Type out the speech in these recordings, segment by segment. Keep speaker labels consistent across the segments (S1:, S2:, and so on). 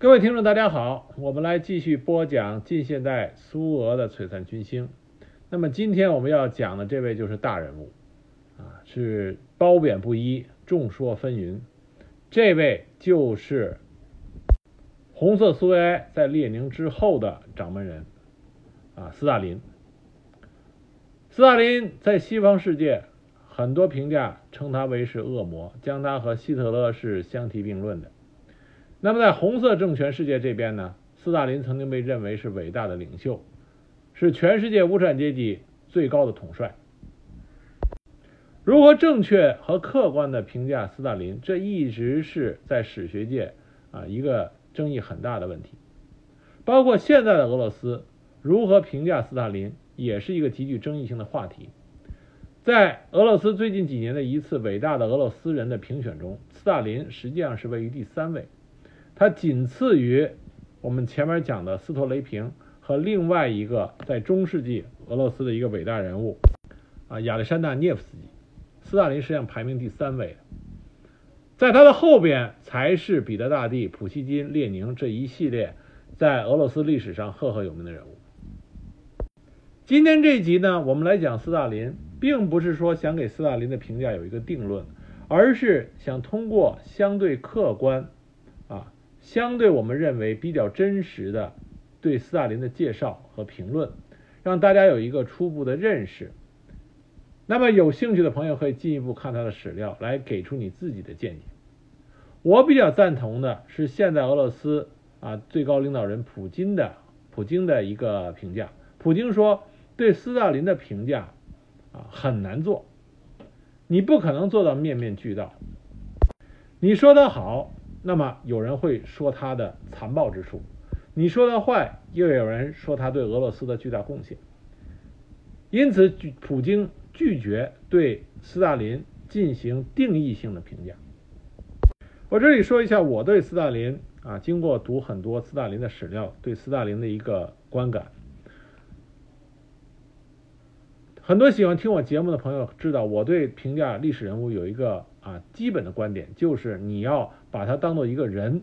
S1: 各位听众，大家好，我们来继续播讲近现代苏俄的璀璨群星。那么今天我们要讲的这位就是大人物，啊，是褒贬不一，众说纷纭。这位就是红色苏维埃在列宁之后的掌门人，啊，斯大林。斯大林在西方世界很多评价称他为是恶魔，将他和希特勒是相提并论的。那么在红色政权世界这边呢，斯大林曾经被认为是伟大的领袖，是全世界无产阶级最高的统帅。如何正确和客观的评价斯大林，这一直是在史学界啊一个争议很大的问题。包括现在的俄罗斯如何评价斯大林，也是一个极具争议性的话题。在俄罗斯最近几年的一次伟大的俄罗斯人的评选中，斯大林实际上是位于第三位。他仅次于我们前面讲的斯托雷平和另外一个在中世纪俄罗斯的一个伟大人物啊亚历山大涅夫斯基，斯大林实际上排名第三位，在他的后边才是彼得大帝、普希金、列宁这一系列在俄罗斯历史上赫赫有名的人物。今天这一集呢，我们来讲斯大林，并不是说想给斯大林的评价有一个定论，而是想通过相对客观。相对我们认为比较真实的对斯大林的介绍和评论，让大家有一个初步的认识。那么有兴趣的朋友可以进一步看他的史料，来给出你自己的见解。我比较赞同的是现在俄罗斯啊最高领导人普京的普京的一个评价。普京说对斯大林的评价啊很难做，你不可能做到面面俱到。你说的好。那么有人会说他的残暴之处，你说他坏，又有人说他对俄罗斯的巨大贡献。因此，普京拒绝对斯大林进行定义性的评价。我这里说一下我对斯大林啊，经过读很多斯大林的史料，对斯大林的一个观感。很多喜欢听我节目的朋友知道，我对评价历史人物有一个啊基本的观点，就是你要。把他当做一个人，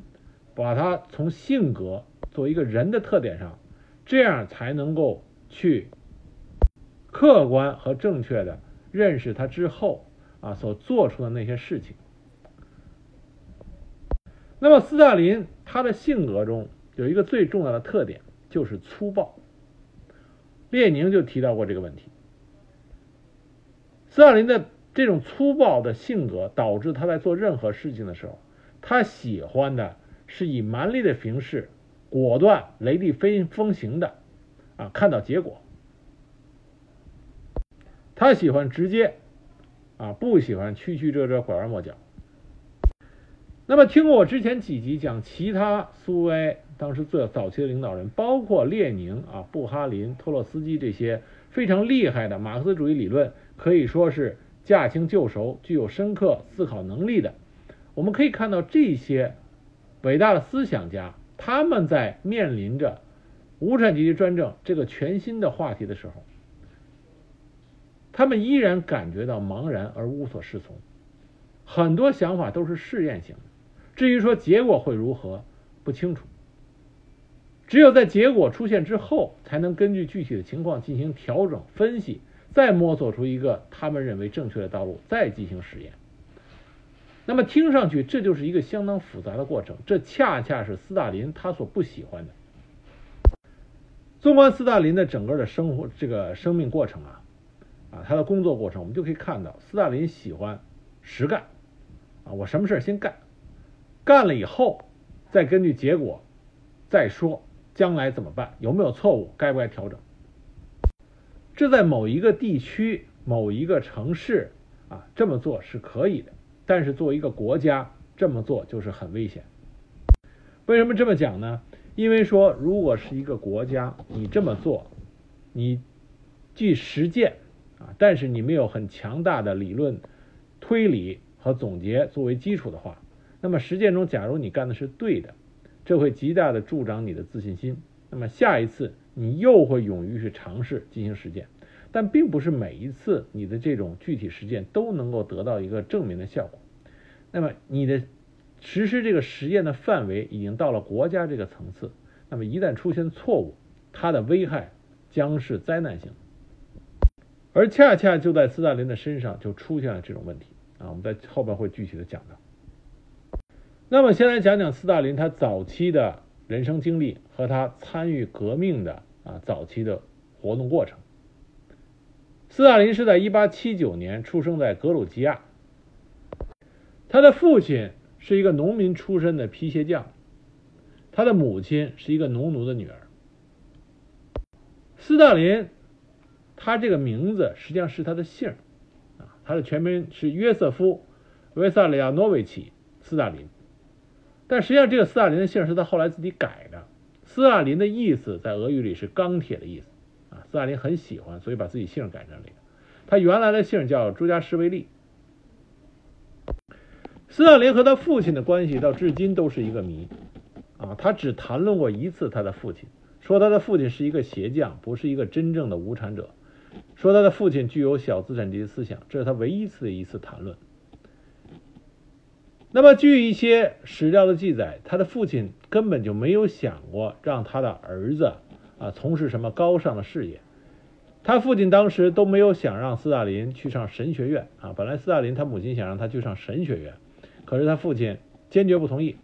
S1: 把他从性格作为一个人的特点上，这样才能够去客观和正确的认识他之后啊所做出的那些事情。那么斯大林他的性格中有一个最重要的特点就是粗暴，列宁就提到过这个问题。斯大林的这种粗暴的性格导致他在做任何事情的时候。他喜欢的是以蛮力的形式，果断、雷厉风风行的啊，看到结果。他喜欢直接啊，不喜欢曲曲折折、拐弯抹角。那么，听过我之前几集讲其他苏维埃当时最早期的领导人，包括列宁啊、布哈林、托洛斯基这些非常厉害的马克思主义理论，可以说是驾轻就熟、具有深刻思考能力的。我们可以看到这些伟大的思想家，他们在面临着无产阶级专政这个全新的话题的时候，他们依然感觉到茫然而无所适从，很多想法都是试验性的。至于说结果会如何，不清楚。只有在结果出现之后，才能根据具体的情况进行调整分析，再摸索出一个他们认为正确的道路，再进行实验。那么听上去这就是一个相当复杂的过程，这恰恰是斯大林他所不喜欢的。纵观斯大林的整个的生活这个生命过程啊，啊他的工作过程，我们就可以看到斯大林喜欢实干啊，我什么事先干，干了以后再根据结果再说将来怎么办，有没有错误，该不该调整。这在某一个地区、某一个城市啊这么做是可以的。但是作为一个国家这么做就是很危险。为什么这么讲呢？因为说如果是一个国家你这么做，你既实践啊，但是你没有很强大的理论推理和总结作为基础的话，那么实践中假如你干的是对的，这会极大的助长你的自信心。那么下一次你又会勇于去尝试进行实践。但并不是每一次你的这种具体实践都能够得到一个正面的效果。那么你的实施这个实验的范围已经到了国家这个层次，那么一旦出现错误，它的危害将是灾难性。而恰恰就在斯大林的身上就出现了这种问题啊，我们在后边会具体的讲到。那么先来讲讲斯大林他早期的人生经历和他参与革命的啊早期的活动过程。斯大林是在1879年出生在格鲁吉亚，他的父亲是一个农民出身的皮鞋匠，他的母亲是一个农奴的女儿。斯大林，他这个名字实际上是他的姓啊，他的全名是约瑟夫·维萨里亚诺维奇·斯大林，但实际上这个斯大林的姓是他后来自己改的。斯大林的意思在俄语里是钢铁的意思。斯大林很喜欢，所以把自己姓改成这个。他原来的姓叫朱加什维利。斯大林和他父亲的关系到至今都是一个谜啊！他只谈论过一次他的父亲，说他的父亲是一个鞋匠，不是一个真正的无产者；说他的父亲具有小资产阶级思想，这是他唯一次的一次谈论。那么，据一些史料的记载，他的父亲根本就没有想过让他的儿子。啊，从事什么高尚的事业？他父亲当时都没有想让斯大林去上神学院啊。本来斯大林他母亲想让他去上神学院，可是他父亲坚决不同意，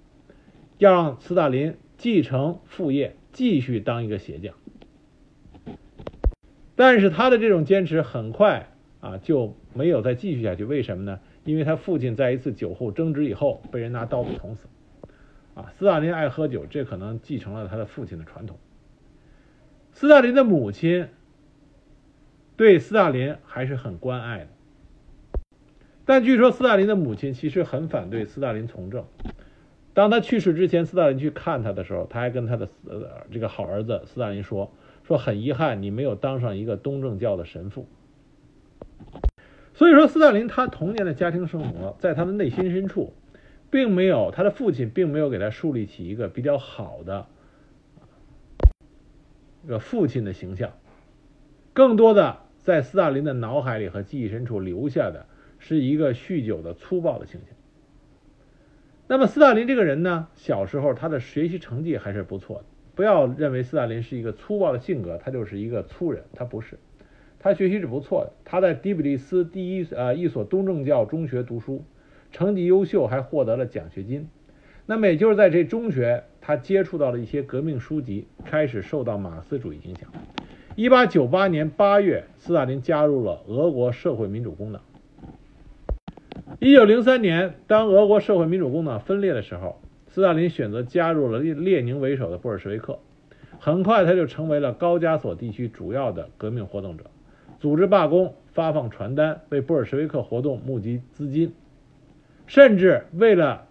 S1: 要让斯大林继承父业，继续当一个鞋匠。但是他的这种坚持很快啊就没有再继续下去。为什么呢？因为他父亲在一次酒后争执以后被人拿刀子捅死。啊，斯大林爱喝酒，这可能继承了他的父亲的传统。斯大林的母亲对斯大林还是很关爱的，但据说斯大林的母亲其实很反对斯大林从政。当他去世之前，斯大林去看他的时候，他还跟他的这个好儿子斯大林说：“说很遗憾，你没有当上一个东正教的神父。”所以说，斯大林他童年的家庭生活，在他的内心深处，并没有他的父亲并没有给他树立起一个比较好的。这个父亲的形象，更多的在斯大林的脑海里和记忆深处留下的是一个酗酒的粗暴的形象。那么斯大林这个人呢，小时候他的学习成绩还是不错的。不要认为斯大林是一个粗暴的性格，他就是一个粗人，他不是。他学习是不错的，他在底比利斯第一呃一所东正教中学读书，成绩优秀，还获得了奖学金。那么也就是在这中学。他接触到了一些革命书籍，开始受到马克思主义影响。一八九八年八月，斯大林加入了俄国社会民主工党。一九零三年，当俄国社会民主工党分裂的时候，斯大林选择加入了列列宁为首的布尔什维克。很快，他就成为了高加索地区主要的革命活动者，组织罢工、发放传单，为布尔什维克活动募集资金，甚至为了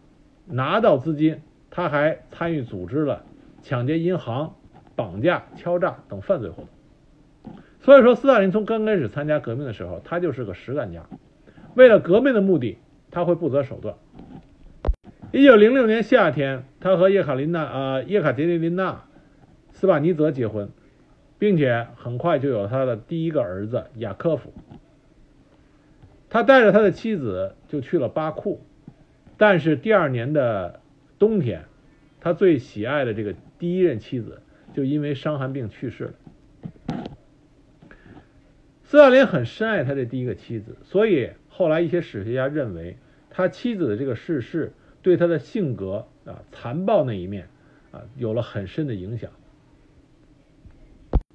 S1: 拿到资金。他还参与组织了抢劫银行、绑架、敲诈等犯罪活动。所以说，斯大林从刚开始参加革命的时候，他就是个实干家。为了革命的目的，他会不择手段。一九零六年夏天，他和叶卡琳娜啊叶卡捷琳娜·斯瓦尼泽结婚，并且很快就有他的第一个儿子雅科夫。他带着他的妻子就去了巴库，但是第二年的。冬天，他最喜爱的这个第一任妻子就因为伤寒病去世了。斯大林很深爱他的第一个妻子，所以后来一些史学家认为，他妻子的这个逝世对他的性格啊残暴那一面啊有了很深的影响。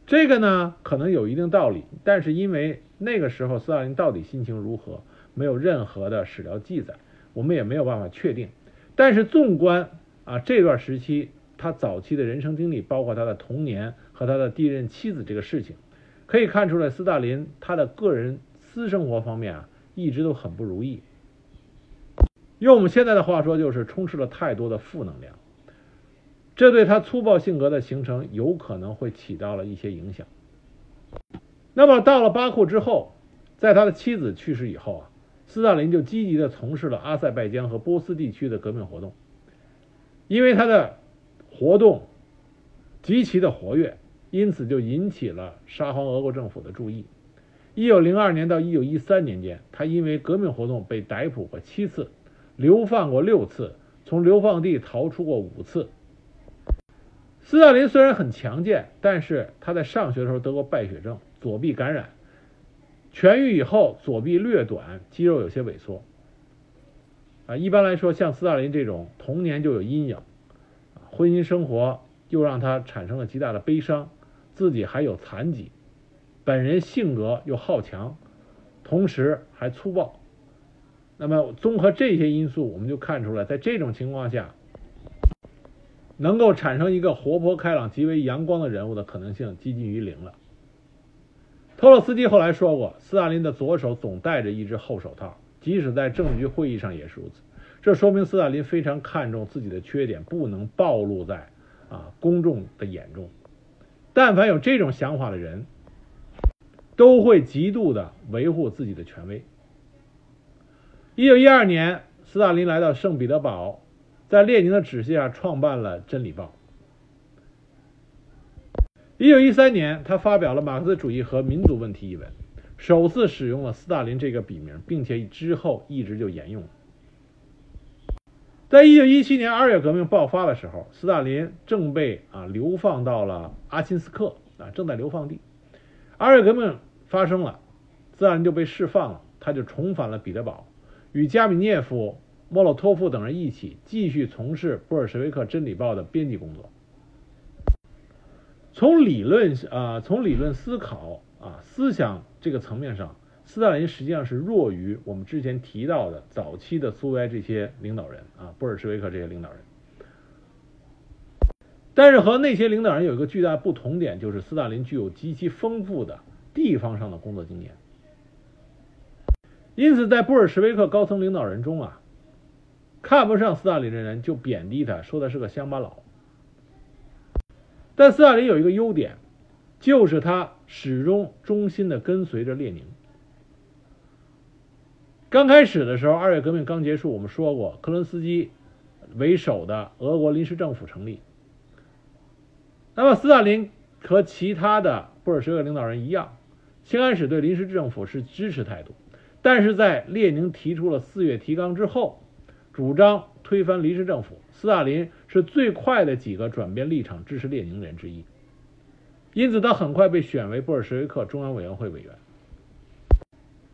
S1: 这个呢可能有一定道理，但是因为那个时候斯大林到底心情如何，没有任何的史料记载，我们也没有办法确定。但是纵观啊这段时期他早期的人生经历，包括他的童年和他的第一任妻子这个事情，可以看出来斯大林他的个人私生活方面啊一直都很不如意。用我们现在的话说，就是充斥了太多的负能量，这对他粗暴性格的形成有可能会起到了一些影响。那么到了巴库之后，在他的妻子去世以后啊。斯大林就积极地从事了阿塞拜疆和波斯地区的革命活动，因为他的活动极其的活跃，因此就引起了沙皇俄国政府的注意。一九零二年到一九一三年间，他因为革命活动被逮捕过七次，流放过六次，从流放地逃出过五次。斯大林虽然很强健，但是他在上学的时候得过败血症，左臂感染，痊愈以后左臂略短，肌肉有些萎缩。啊，一般来说，像斯大林这种童年就有阴影，婚姻生活又让他产生了极大的悲伤，自己还有残疾，本人性格又好强，同时还粗暴。那么综合这些因素，我们就看出来，在这种情况下，能够产生一个活泼开朗、极为阳光的人物的可能性接近于零了。托洛斯基后来说过，斯大林的左手总戴着一只厚手套。即使在政局会议上也是如此，这说明斯大林非常看重自己的缺点，不能暴露在啊公众的眼中。但凡有这种想法的人，都会极度的维护自己的权威。一九一二年，斯大林来到圣彼得堡，在列宁的指示下创办了《真理报》。一九一三年，他发表了《马克思主义和民族问题》一文。首次使用了斯大林这个笔名，并且之后一直就沿用。在一九一七年二月革命爆发的时候，斯大林正被啊流放到了阿钦斯克啊，正在流放地。二月革命发生了，斯大林就被释放了，他就重返了彼得堡，与加米涅夫、莫洛托夫等人一起继续从事布尔什维克《真理报》的编辑工作。从理论啊，从理论思考。啊，思想这个层面上，斯大林实际上是弱于我们之前提到的早期的苏维埃这些领导人啊，布尔什维克这些领导人。但是和那些领导人有一个巨大不同点，就是斯大林具有极其丰富的地方上的工作经验。因此，在布尔什维克高层领导人中啊，看不上斯大林的人就贬低他，说他是个乡巴佬。但斯大林有一个优点。就是他始终忠心的跟随着列宁。刚开始的时候，二月革命刚结束，我们说过，克伦斯基为首的俄国临时政府成立。那么，斯大林和其他的布尔什维克领导人一样，先开始对临时政府是支持态度，但是在列宁提出了四月提纲之后，主张推翻临时政府，斯大林是最快的几个转变立场支持列宁的人之一。因此，他很快被选为布尔什维克中央委员会委员。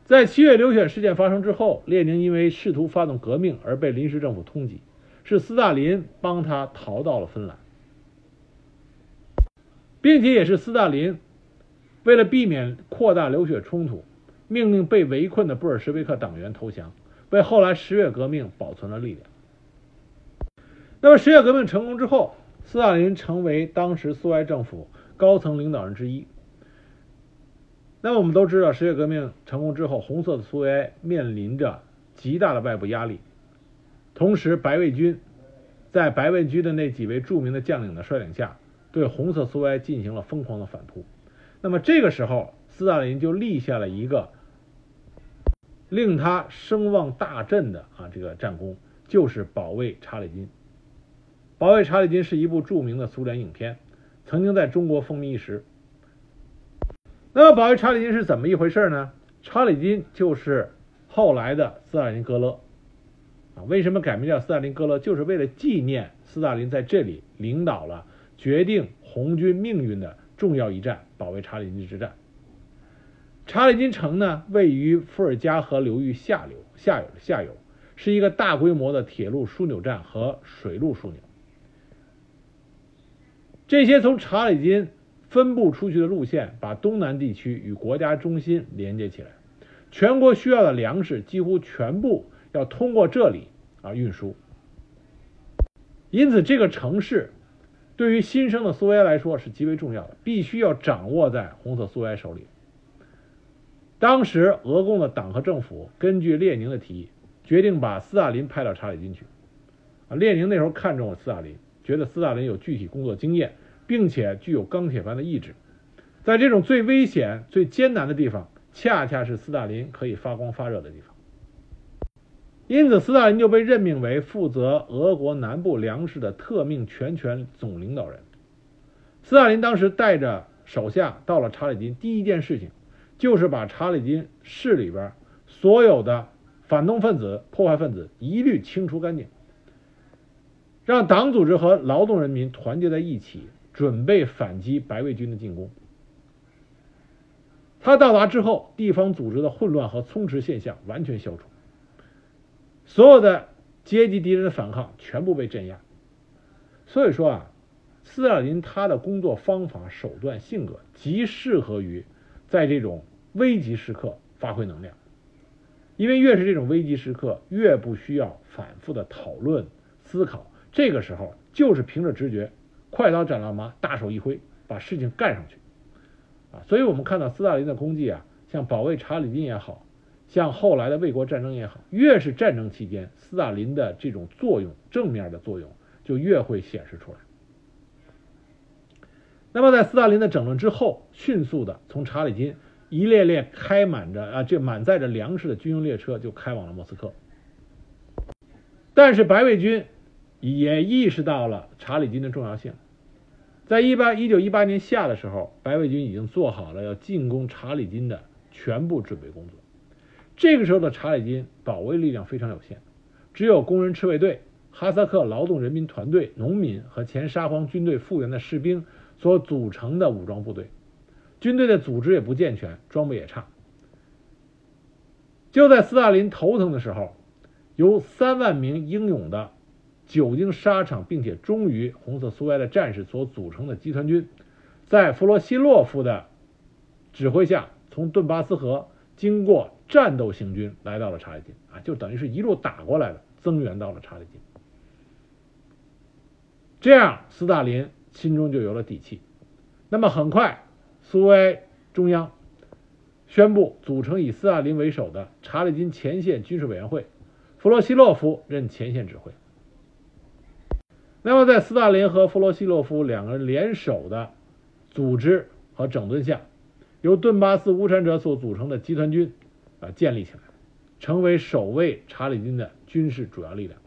S1: 在七月流血事件发生之后，列宁因为试图发动革命而被临时政府通缉，是斯大林帮他逃到了芬兰，并且也是斯大林为了避免扩大流血冲突，命令被围困的布尔什维克党员投降，为后来十月革命保存了力量。那么，十月革命成功之后，斯大林成为当时苏维埃政府。高层领导人之一。那么我们都知道，十月革命成功之后，红色的苏维埃面临着极大的外部压力。同时，白卫军在白卫军的那几位著名的将领的率领下，对红色苏维埃进行了疯狂的反扑。那么这个时候，斯大林就立下了一个令他声望大振的啊这个战功，就是保卫查理金。保卫查理金是一部著名的苏联影片。曾经在中国风靡一时。那么，保卫查理金是怎么一回事呢？查理金就是后来的斯大林格勒啊。为什么改名叫斯大林格勒？就是为了纪念斯大林在这里领导了决定红军命运的重要一战——保卫查理金之战。查理金城呢，位于伏尔加河流域下流下游下游，是一个大规模的铁路枢纽站和水路枢纽。这些从查理金分布出去的路线，把东南地区与国家中心连接起来。全国需要的粮食几乎全部要通过这里啊运输。因此，这个城市对于新生的苏维埃来说是极为重要的，必须要掌握在红色苏维埃手里。当时，俄共的党和政府根据列宁的提议，决定把斯大林派到查理金去。啊，列宁那时候看中了斯大林。觉得斯大林有具体工作经验，并且具有钢铁般的意志，在这种最危险、最艰难的地方，恰恰是斯大林可以发光发热的地方。因此，斯大林就被任命为负责俄国南部粮食的特命全权总领导人。斯大林当时带着手下到了查理金，第一件事情就是把查理金市里边所有的反动分子、破坏分子一律清除干净。让党组织和劳动人民团结在一起，准备反击白卫军的进攻。他到达之后，地方组织的混乱和充斥现象完全消除，所有的阶级敌人的反抗全部被镇压。所以说啊，斯大林他的工作方法、手段、性格极适合于在这种危急时刻发挥能量，因为越是这种危急时刻，越不需要反复的讨论思考，这个时候就是凭着直觉，快刀斩乱麻，大手一挥，把事情干上去。啊，所以我们看到斯大林的功绩啊，像保卫查理金也好，像后来的卫国战争也好，越是战争期间，斯大林的这种作用，正面的作用就越会显示出来。那么在斯大林的整顿之后，迅速的从查理金一列列开满着啊这满载着粮食的军用列车就开往了莫斯科。但是白卫军也意识到了查理金的重要性。在一八一九一八年夏的时候，白卫军已经做好了要进攻查理金的全部准备工作。这个时候的查理金保卫力量非常有限，只有工人赤卫队、哈萨克劳动人民团队、农民和前沙皇军队复员的士兵所组成的武装部队，军队的组织也不健全，装备也差。就在斯大林头疼的时候，由三万名英勇的。久经沙场并且忠于红色苏维埃的战士所组成的集团军，在弗罗西洛夫的指挥下，从顿巴斯河经过战斗行军来到了查理金啊，就等于是一路打过来的，增援到了查理金。这样，斯大林心中就有了底气。那么，很快，苏维埃中央宣布组成以斯大林为首的查理金前线军事委员会，弗罗西洛夫任前线指挥。那么，在斯大林和弗罗西洛夫两个人联手的组织和整顿下，由顿巴斯无产者所组成的集团军啊建立起来，成为守卫查理金的军事主要力量。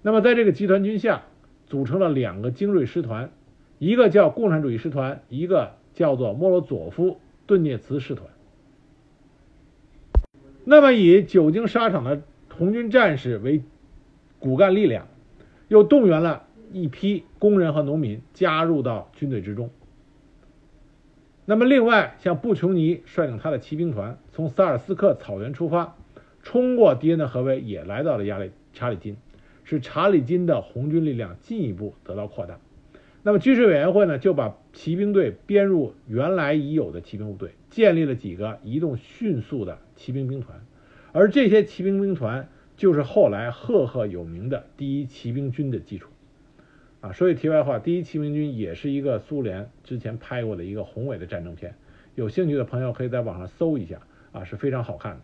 S1: 那么，在这个集团军下，组成了两个精锐师团，一个叫共产主义师团，一个叫做莫罗佐夫顿涅茨师团。那么，以久经沙场的红军战士为骨干力量，又动员了。一批工人和农民加入到军队之中。那么，另外像布琼尼率领他的骑兵团从萨尔斯克草原出发，冲过敌人的合围，也来到了亚里查理金，使查理金的红军力量进一步得到扩大。那么，军事委员会呢，就把骑兵队编入原来已有的骑兵部队，建立了几个移动迅速的骑兵兵团，而这些骑兵兵团就是后来赫赫有名的第一骑兵军的基础。啊，说句题外话，第一骑兵军也是一个苏联之前拍过的一个宏伟的战争片，有兴趣的朋友可以在网上搜一下，啊，是非常好看的。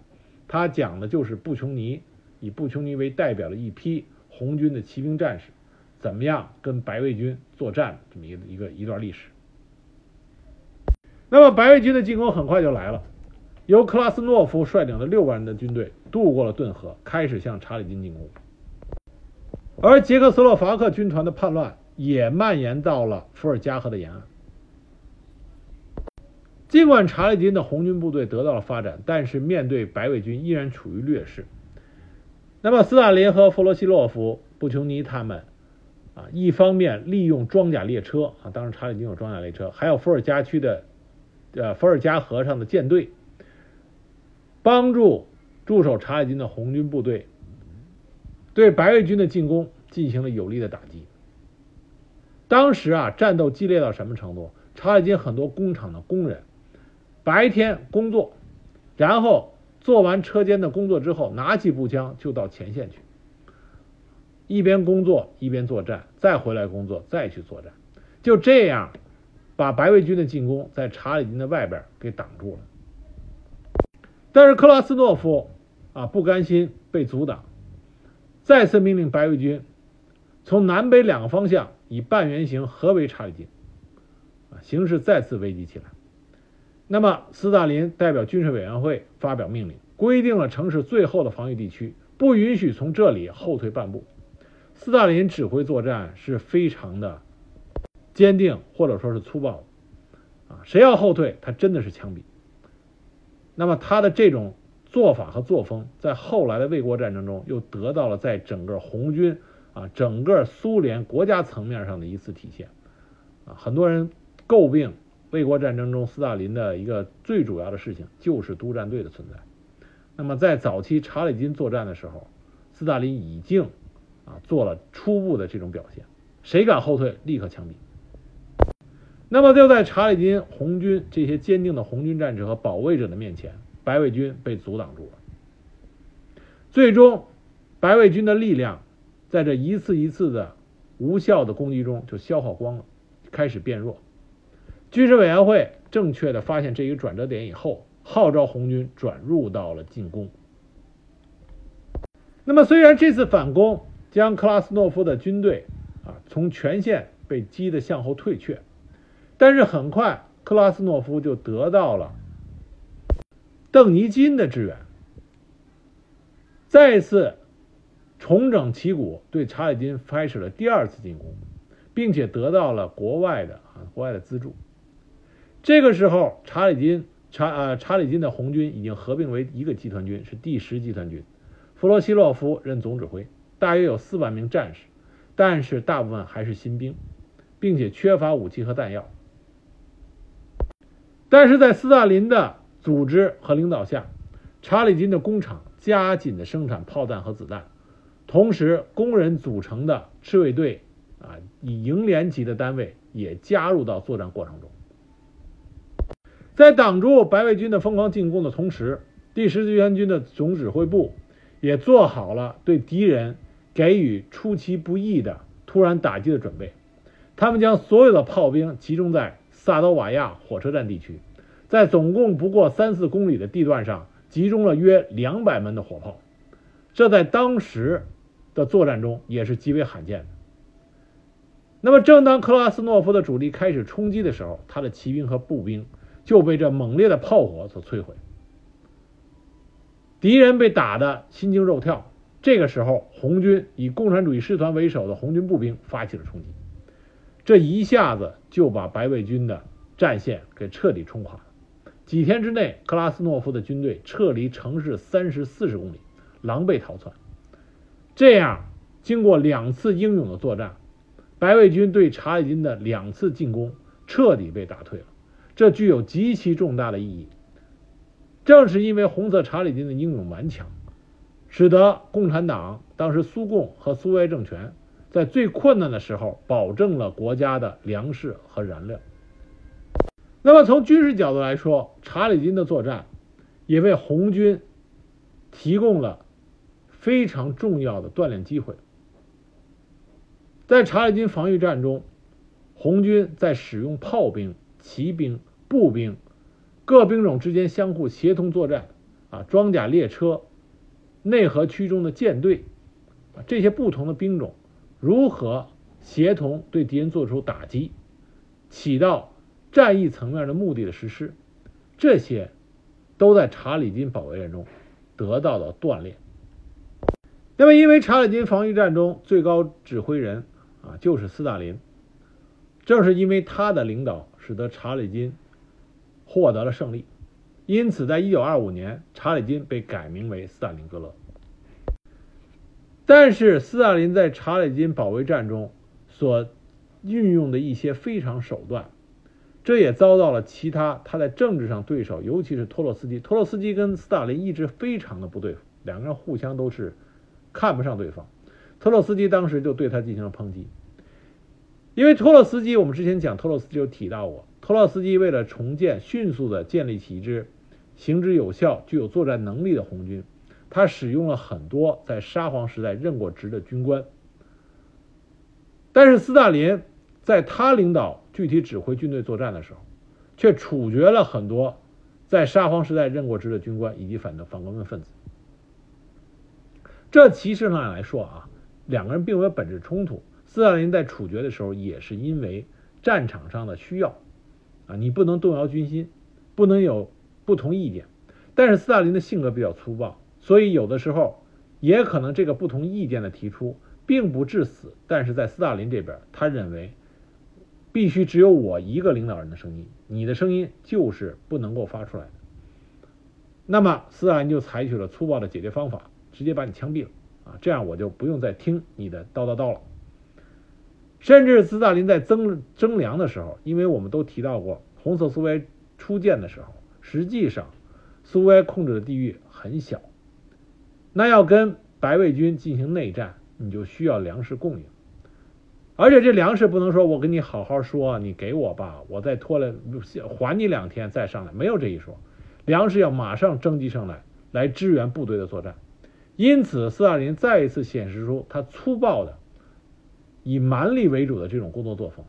S1: 它讲的就是布琼尼以布琼尼为代表的一批红军的骑兵战士，怎么样跟白卫军作战这么一个一个一段历史。那么白卫军的进攻很快就来了，由克拉斯诺夫率领的六万人的军队渡过了顿河，开始向查理金进攻。而捷克斯洛伐克军团的叛乱也蔓延到了伏尔加河的沿岸。尽管查理金的红军部队得到了发展，但是面对白卫军依然处于劣势。那么，斯大林和弗罗西洛夫、布琼尼他们啊，一方面利用装甲列车啊，当时查理金有装甲列车，还有伏尔加区的呃伏尔加河上的舰队，帮助驻守查理金的红军部队。对白卫军的进攻进行了有力的打击。当时啊，战斗激烈到什么程度？查理金很多工厂的工人白天工作，然后做完车间的工作之后，拿起步枪就到前线去，一边工作一边作战，再回来工作，再去作战，就这样把白卫军的进攻在查理金的外边给挡住了。但是克拉斯诺夫啊，不甘心被阻挡。再次命令白卫军从南北两个方向以半圆形合围查理金，啊，形势再次危急起来。那么，斯大林代表军事委员会发表命令，规定了城市最后的防御地区，不允许从这里后退半步。斯大林指挥作战是非常的坚定，或者说是粗暴，啊，谁要后退，他真的是枪毙。那么他的这种。做法和作风，在后来的卫国战争中，又得到了在整个红军啊整个苏联国家层面上的一次体现。啊，很多人诟病卫国战争中斯大林的一个最主要的事情就是督战队的存在。那么在早期查理金作战的时候，斯大林已经啊做了初步的这种表现，谁敢后退，立刻枪毙。那么就在查理金红军这些坚定的红军战士和保卫者的面前，白卫军被阻挡住了。最终，白卫军的力量在这一次一次的无效的攻击中就消耗光了，开始变弱。军事委员会正确的发现这一转折点以后，号召红军转入到了进攻。那么，虽然这次反攻将克拉斯诺夫的军队啊从全线被击得向后退却。但是很快，克拉斯诺夫就得到了邓尼金的支援，再次重整旗鼓，对查理金开始了第二次进攻，并且得到了国外的啊国外的资助。这个时候，查理金查呃查理金的红军已经合并为一个集团军，是第十集团军，弗罗西洛夫任总指挥，大约有四万名战士，但是大部分还是新兵，并且缺乏武器和弹药。但是在斯大林的组织和领导下，查理金的工厂加紧的生产炮弹和子弹，同时工人组成的赤卫队啊，以营连级的单位也加入到作战过程中。在挡住白卫军的疯狂进攻的同时，第十集团军的总指挥部也做好了对敌人给予出其不意的突然打击的准备。他们将所有的炮兵集中在。萨德瓦亚火车站地区，在总共不过三四公里的地段上，集中了约两百门的火炮，这在当时的作战中也是极为罕见的。那么，正当克拉斯诺夫的主力开始冲击的时候，他的骑兵和步兵就被这猛烈的炮火所摧毁，敌人被打得心惊肉跳。这个时候，红军以共产主义师团为首的红军步兵发起了冲击。这一下子就把白卫军的战线给彻底冲垮。几天之内，克拉斯诺夫的军队撤离城市三十四十公里，狼狈逃窜。这样，经过两次英勇的作战，白卫军对查理金的两次进攻彻底被打退了。这具有极其重大的意义。正是因为红色查理金的英勇顽强，使得共产党当时苏共和苏维埃政权。在最困难的时候，保证了国家的粮食和燃料。那么，从军事角度来说，查理金的作战也为红军提供了非常重要的锻炼机会。在查理金防御战中，红军在使用炮兵、骑兵、步兵各兵种之间相互协同作战，啊，装甲列车、内河区中的舰队，啊，这些不同的兵种。如何协同对敌人做出打击，起到战役层面的目的的实施，这些都在查理金保卫战中得到了锻炼。那么，因为查理金防御战中最高指挥人啊就是斯大林，正是因为他的领导，使得查理金获得了胜利。因此，在一九二五年，查理金被改名为斯大林格勒。但是斯大林在查理金保卫战中所运用的一些非常手段，这也遭到了其他他在政治上对手，尤其是托洛斯基。托洛斯基跟斯大林一直非常的不对付，两个人互相都是看不上对方。托洛斯基当时就对他进行了抨击，因为托洛斯基，我们之前讲托洛斯基有提到过，托洛斯基为了重建、迅速的建立起一支行之有效、具有作战能力的红军。他使用了很多在沙皇时代任过职的军官，但是斯大林在他领导具体指挥军队作战的时候，却处决了很多在沙皇时代任过职的军官以及反的反革命分子。这其实上来说啊，两个人并没有本质冲突。斯大林在处决的时候，也是因为战场上的需要啊，你不能动摇军心，不能有不同意见。但是斯大林的性格比较粗暴。所以有的时候，也可能这个不同意见的提出并不致死，但是在斯大林这边，他认为必须只有我一个领导人的声音，你的声音就是不能够发出来的。那么斯大林就采取了粗暴的解决方法，直接把你枪毙了。啊，这样我就不用再听你的叨叨叨了。甚至斯大林在增征粮的时候，因为我们都提到过，红色苏维埃初建的时候，实际上苏维埃控制的地域很小，那要跟白卫军进行内战，你就需要粮食供应。而且这粮食不能说我跟你好好说，你给我吧，我再拖了还你两天再上来，没有这一说。粮食要马上征集上来，来支援部队的作战。因此，斯大林再一次显示出他粗暴的、以蛮力为主的这种工作作风。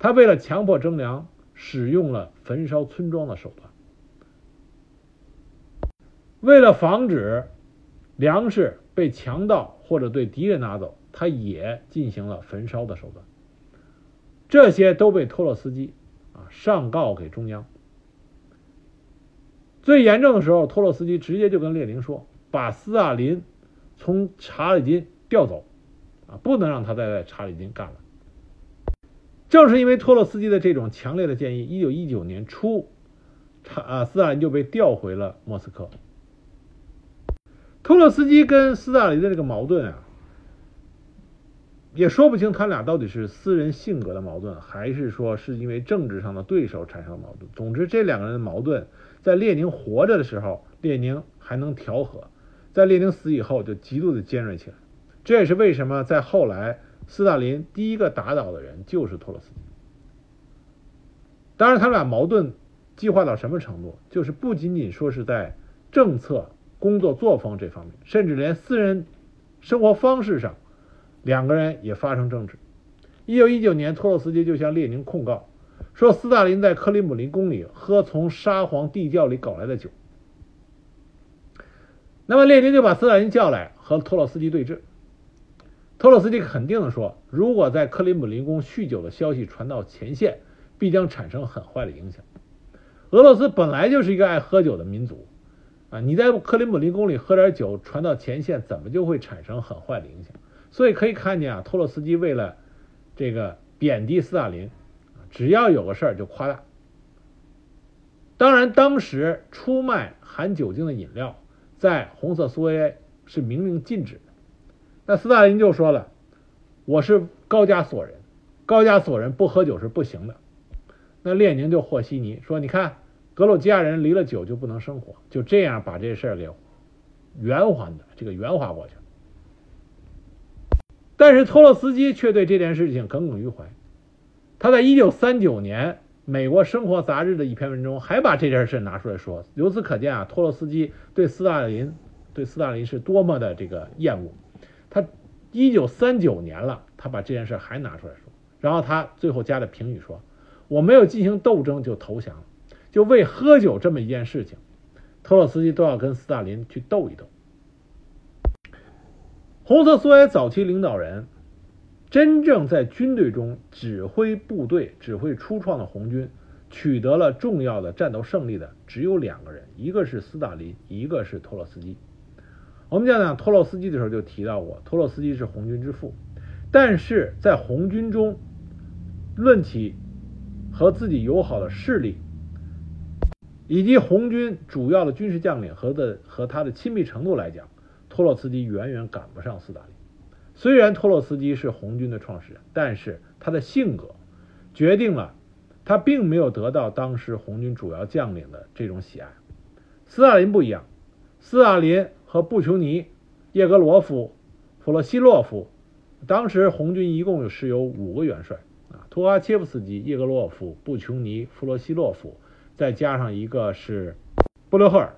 S1: 他为了强迫征粮，使用了焚烧村庄的手段。为了防止粮食被强盗或者对敌人拿走。他也进行了焚烧的手段，这些都被托洛斯基啊上告给中央。最严重的时候，托洛斯基直接就跟列宁说：“把斯大林从查理金调走，啊，不能让他再在查理金干了。”正是因为托洛斯基的这种强烈的建议，一九一九年初，查啊斯大林就被调回了莫斯科。托洛斯基跟斯大林的这个矛盾啊。也说不清他俩到底是私人性格的矛盾，还是说是因为政治上的对手产生的矛盾。总之，这两个人的矛盾，在列宁活着的时候，列宁还能调和；在列宁死以后，就极度的尖锐起来。这也是为什么在后来，斯大林第一个打倒的人就是托洛斯基。当然，他俩矛盾激化到什么程度，就是不仅仅说是在政策、工作作风这方面，甚至连私人生活方式上。两个人也发生争执。一九一九年，托洛斯基就向列宁控告，说斯大林在克里姆林宫里喝从沙皇地窖里搞来的酒。那么列宁就把斯大林叫来和托洛斯基对峙。托洛斯基肯定的说，如果在克里姆林宫酗酒的消息传到前线，必将产生很坏的影响。俄罗斯本来就是一个爱喝酒的民族，啊，你在克里姆林宫里喝点酒传到前线，怎么就会产生很坏的影响？所以可以看见啊，托洛斯基为了这个贬低斯大林，只要有个事儿就夸大。当然，当时出卖含酒精的饮料在红色苏维埃是明令禁止的。那斯大林就说了：“我是高加索人，高加索人不喝酒是不行的。”那列宁就和稀泥说：“你看，格鲁吉亚人离了酒就不能生活。”就这样把这事儿给圆环的这个圆滑过去了。但是托洛斯基却对这件事情耿耿于怀。他在一九三九年《美国生活杂志》的一篇文中还把这件事拿出来说。由此可见啊，托洛斯基对斯大林对斯大林是多么的这个厌恶。他一九三九年了，他把这件事还拿出来说。然后他最后加的评语说：“我没有进行斗争就投降了，就为喝酒这么一件事情，托洛斯基都要跟斯大林去斗一斗。”红色苏维埃早期领导人，真正在军队中指挥部队、指挥初创的红军，取得了重要的战斗胜利的只有两个人，一个是斯大林，一个是托洛斯基。我们讲讲托洛斯基的时候就提到过，托洛斯基是红军之父，但是在红军中，论起和自己友好的势力，以及红军主要的军事将领和的和他的亲密程度来讲。托洛斯基远远赶不上斯大林。虽然托洛斯基是红军的创始人，但是他的性格决定了他并没有得到当时红军主要将领的这种喜爱。斯大林不一样，斯大林和布琼尼、叶格罗夫、弗洛西洛夫，当时红军一共是有五个元帅啊，托阿切夫斯基、叶格罗夫、布琼尼、弗洛西洛夫，再加上一个是布留赫尔。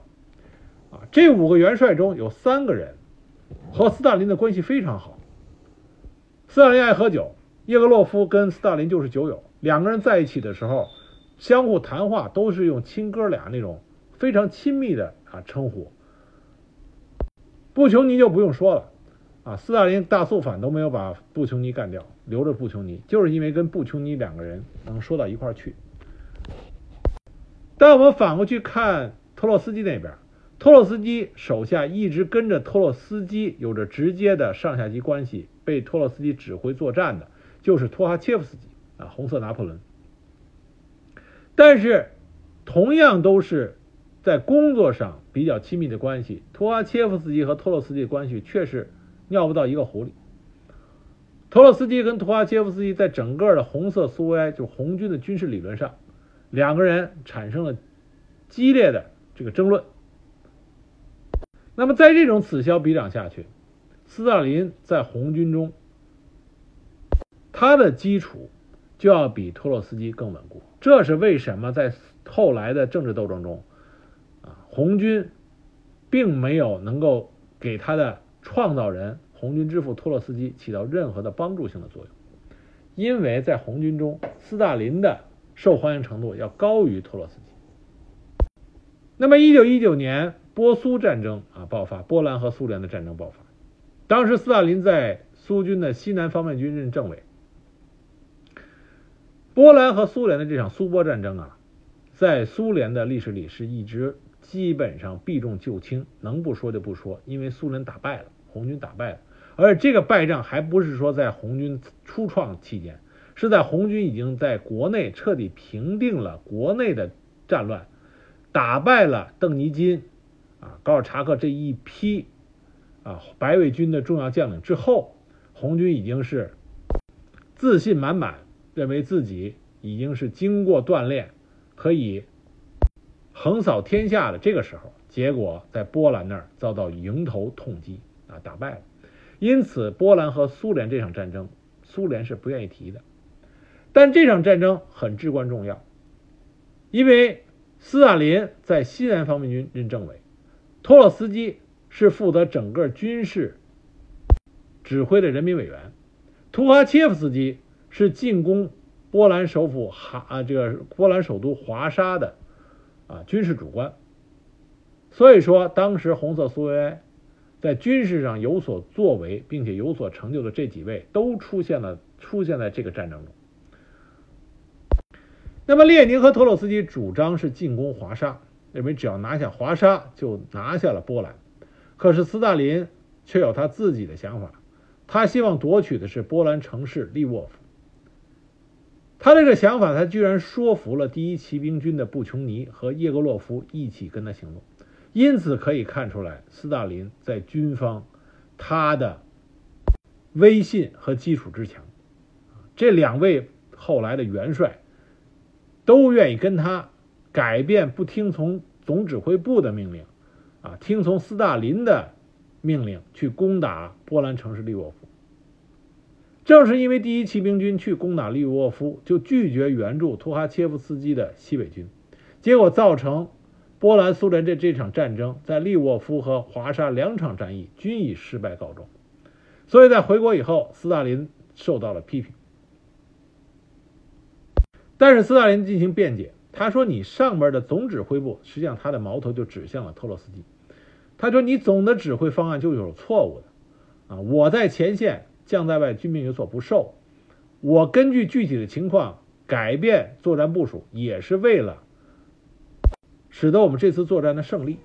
S1: 啊，这五个元帅中有三个人和斯大林的关系非常好。斯大林爱喝酒，叶格洛夫跟斯大林就是酒友，两个人在一起的时候，相互谈话都是用亲哥俩那种非常亲密的啊称呼。布琼尼就不用说了，啊，斯大林大肃反都没有把布琼尼干掉，留着布琼尼，就是因为跟布琼尼两个人能说到一块去。但我们反过去看托洛斯基那边。托洛斯基手下一直跟着托洛斯基有着直接的上下级关系，被托洛斯基指挥作战的，就是托哈切夫斯基啊，红色拿破仑。但是，同样都是在工作上比较亲密的关系，托哈切夫斯基和托洛斯基的关系却是尿不到一个壶里。托洛斯基跟托哈切夫斯基在整个的红色苏维埃，就是红军的军事理论上，两个人产生了激烈的这个争论。那么在这种此消彼长下去，斯大林在红军中，他的基础就要比托洛斯基更稳固。这是为什么在后来的政治斗争中，啊，红军并没有能够给他的创造人。红军之父托洛斯基起到任何的帮助性的作用，因为在红军中，斯大林的受欢迎程度要高于托洛斯基。那么，一九一九年波苏战争啊爆发，波兰和苏联的战争爆发，当时斯大林在苏军的西南方面军任政委。波兰和苏联的这场苏波战争啊，在苏联的历史里是一直基本上避重就轻，能不说就不说，因为苏联打败了，红军打败了。而这个败仗还不是说在红军初创期间，是在红军已经在国内彻底平定了国内的战乱，打败了邓尼金、啊高尔察克这一批啊白卫军的重要将领之后，红军已经是自信满满，认为自己已经是经过锻炼，可以横扫天下的这个时候，结果在波兰那儿遭到迎头痛击啊，打败了。因此，波兰和苏联这场战争，苏联是不愿意提的。但这场战争很至关重要，因为斯大林在西南方面军任政委，托洛斯基是负责整个军事指挥的人民委员，图哈切夫斯基是进攻波兰首府哈啊这个波兰首都华沙的啊军事主官。所以说，当时红色苏维埃。在军事上有所作为并且有所成就的这几位，都出现了出现在这个战争中。那么，列宁和托洛斯基主张是进攻华沙，认为只要拿下华沙就拿下了波兰。可是斯大林却有他自己的想法，他希望夺取的是波兰城市利沃夫。他这个想法，他居然说服了第一骑兵军的布琼尼和叶格洛夫一起跟他行动。因此可以看出来，斯大林在军方他的威信和基础之强，这两位后来的元帅都愿意跟他改变，不听从总指挥部的命令，啊，听从斯大林的命令去攻打波兰城市利沃夫。正是因为第一骑兵军去攻打利沃夫，就拒绝援助图哈切夫斯基的西北军，结果造成。波兰、苏联这这场战争，在利沃夫和华沙两场战役均以失败告终，所以在回国以后，斯大林受到了批评。但是斯大林进行辩解，他说：“你上边的总指挥部，实际上他的矛头就指向了托洛斯基。他说你总的指挥方案就有错误的，啊，我在前线，将在外，军命有所不受，我根据具体的情况改变作战部署，也是为了。”使得我们这次作战的胜利，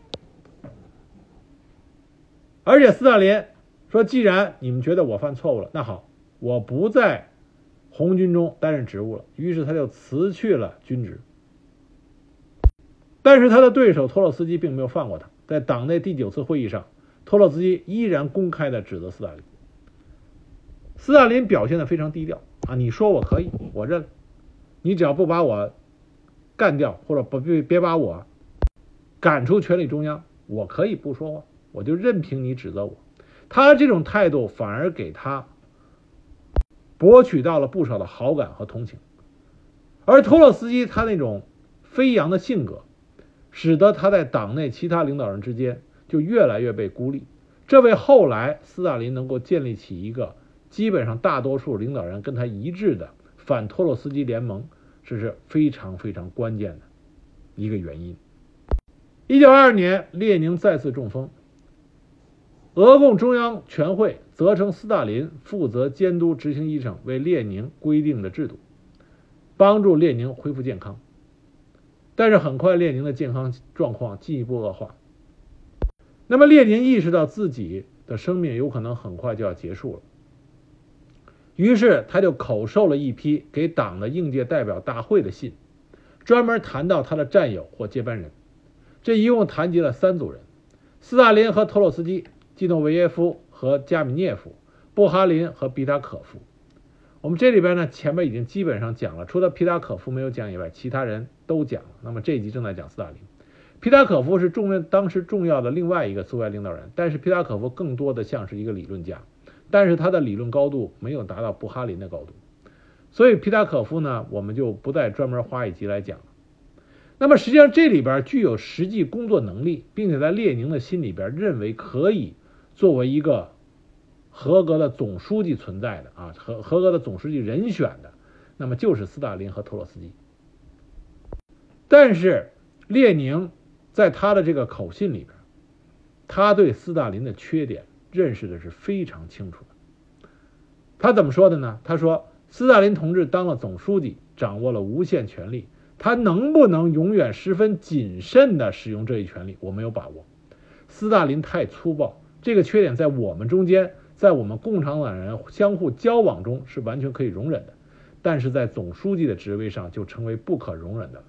S1: 而且斯大林说：“既然你们觉得我犯错误了，那好，我不在红军中担任职务了。”于是他就辞去了军职。但是他的对手托洛斯基并没有放过他，在党内第九次会议上，托洛斯基依然公开的指责斯大林。斯大林表现的非常低调啊，你说我可以，我认，你只要不把我干掉，或者不别别把我。赶出权力中央，我可以不说话，我就任凭你指责我。他这种态度反而给他博取到了不少的好感和同情。而托洛斯基他那种飞扬的性格，使得他在党内其他领导人之间就越来越被孤立。这为后来斯大林能够建立起一个基本上大多数领导人跟他一致的反托洛斯基联盟，这是非常非常关键的一个原因。一九二二年，列宁再次中风。俄共中央全会责成斯大林负责监督执行医生为列宁规定的制度，帮助列宁恢复健康。但是很快，列宁的健康状况进一步恶化。那么，列宁意识到自己的生命有可能很快就要结束了，于是他就口授了一批给党的应届代表大会的信，专门谈到他的战友或接班人。这一共谈及了三组人：斯大林和托洛斯基、季诺维耶夫和。加米涅夫，布哈林和毕塔可夫。我们这里边呢，前面已经基本上讲了，除了皮塔可夫没有讲以外，其他人都讲了。那么这一集正在讲斯大林。皮塔可夫是重任当时重要的另外一个苏维埃领导人，但是皮塔可夫更多的像是一个理论家，但是他的理论高度没有达到布哈林的高度，所以皮塔可夫呢，我们就不再专门花一集来讲了。那么实际上这里边具有实际工作能力，并且在列宁的心里边认为可以作为一个合格的总书记存在的啊，合合格的总书记人选的，那么就是斯大林和托洛斯基。但是列宁。在他的这个口信里边，他对斯大林的缺点认识的是非常清楚的。他怎么说的呢？他说：“斯大林同志当了总书记，掌握了无限权力，他能不能永远十分谨慎地使用这一权利，我没有把握。斯大林太粗暴，这个缺点在我们中间，在我们共产党人相互交往中是完全可以容忍的，但是在总书记的职位上就成为不可容忍的了。”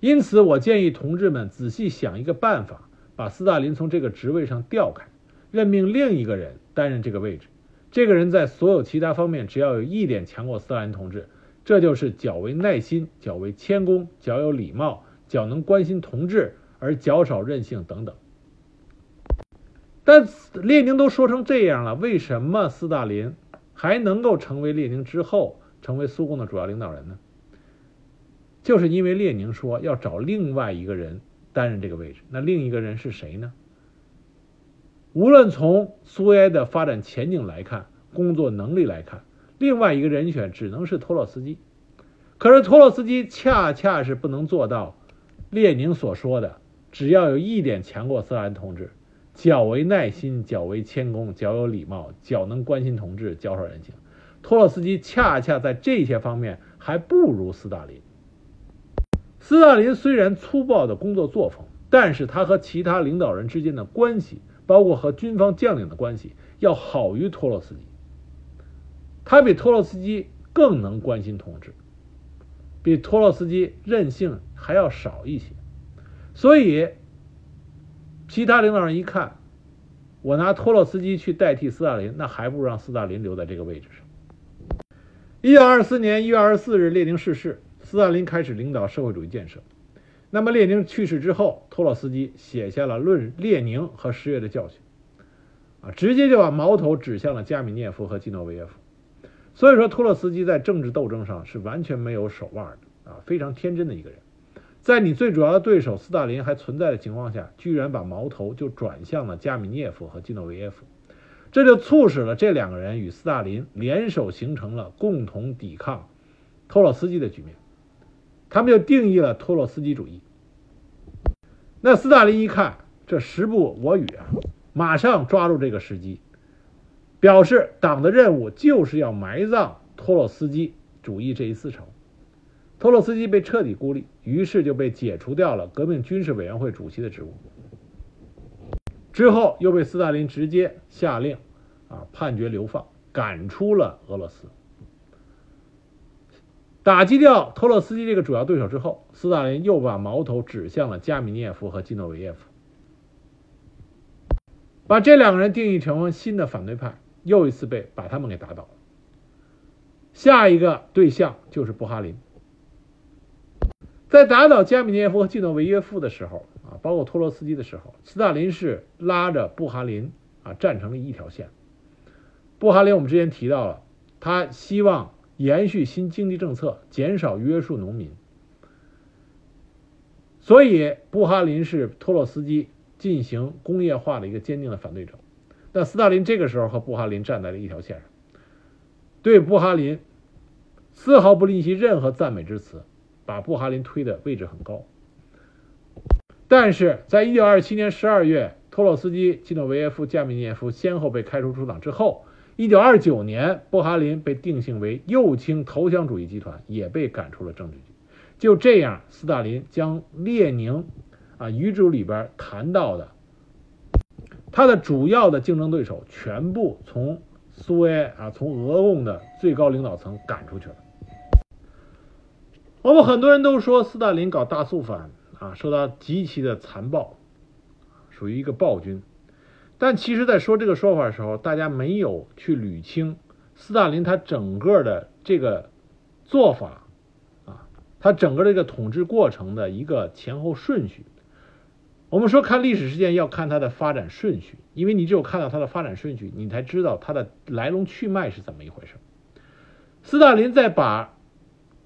S1: 因此，我建议同志们仔细想一个办法，把斯大林从这个职位上调开，任命另一个人担任这个位置。这个人在所有其他方面只要有一点强过斯大林同志，这就是较为耐心、较为谦恭、较有礼貌、较能关心同志而较少任性等等。但列宁都说成这样了，为什么斯大林还能够成为列宁之后成为苏共的主要领导人呢？就是因为列宁说要找另外一个人担任这个位置，那另一个人是谁呢？无论从苏维埃的发展前景来看，工作能力来看，另外一个人选只能是托洛斯基。可是托洛斯基恰恰是不能做到列宁所说的，只要有一点强过斯大林同志，较为耐心、较为谦恭、较有礼貌、较能关心同志、较少人性。托洛斯基恰恰在这些方面还不如斯大林。斯大林虽然粗暴的工作作风，但是他和其他领导人之间的关系，包括和军方将领的关系，要好于托洛斯基。他比托洛斯基更能关心同志，比托洛斯基任性还要少一些。所以，其他领导人一看，我拿托洛斯基去代替斯大林，那还不如让斯大林留在这个位置上。一九二四年一月二十四日，列宁逝世。斯大林开始领导社会主义建设。那么列宁去世之后，托洛斯基写下了《论列宁和十月的教训》，啊，直接就把矛头指向了加米涅夫和基诺维耶夫。所以说，托洛斯基在政治斗争上是完全没有手腕的啊，非常天真的一个人。在你最主要的对手斯大林还存在的情况下，居然把矛头就转向了加米涅夫和基诺维耶夫，这就促使了这两个人与斯大林联手，形成了共同抵抗托洛斯基的局面。他们就定义了托洛斯基主义。那斯大林一看这时不我与啊，马上抓住这个时机，表示党的任务就是要埋葬托洛斯基主义这一思潮。托洛斯基被彻底孤立，于是就被解除掉了革命军事委员会主席的职务。之后又被斯大林直接下令啊判决流放，赶出了俄罗斯。打击掉托洛斯基这个主要对手之后，斯大林又把矛头指向了加米涅夫和基诺维耶夫，把这两个人定义成新的反对派，又一次被把他们给打倒。下一个对象就是布哈林。在打倒加米涅夫和基诺维耶夫的时候啊，包括托洛斯基的时候，斯大林是拉着布哈林啊站成了一条线。布哈林我们之前提到了，他希望。延续新经济政策，减少约束农民。所以，布哈林是托洛斯基进行工业化的一个坚定的反对者。那斯大林这个时候和布哈林站在了一条线上，对布哈林丝毫不吝惜任何赞美之词，把布哈林推的位置很高。但是在一九二七年十二月，托洛斯基、基诺维耶夫、加米涅夫先后被开除出党之后。一九二九年，布哈林被定性为右倾投降主义集团，也被赶出了政治局。就这样，斯大林将列宁啊遗嘱里边谈到的他的主要的竞争对手全部从苏维埃啊从俄共的最高领导层赶出去了。我们很多人都说斯大林搞大肃反啊，受到极其的残暴，属于一个暴君。但其实，在说这个说法的时候，大家没有去捋清斯大林他整个的这个做法啊，他整个这个统治过程的一个前后顺序。我们说看历史事件要看它的发展顺序，因为你只有看到它的发展顺序，你才知道它的来龙去脉是怎么一回事。斯大林在把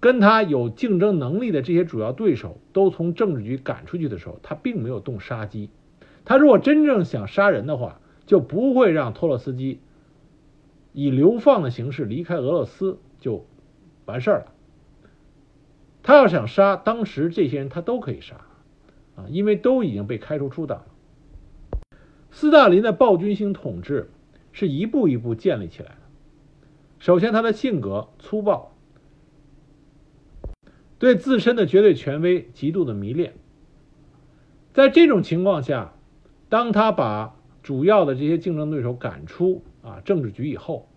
S1: 跟他有竞争能力的这些主要对手都从政治局赶出去的时候，他并没有动杀机。他如果真正想杀人的话，就不会让托洛斯基以流放的形式离开俄罗斯就完事儿了。他要想杀，当时这些人他都可以杀。啊，因为都已经被开除出党了。斯大林的暴君型统治是一步一步建立起来的。首先，他的性格粗暴，对自身的绝对权威极度的迷恋。在这种情况下，当他把主要的这些竞争对手赶出啊政治局以后，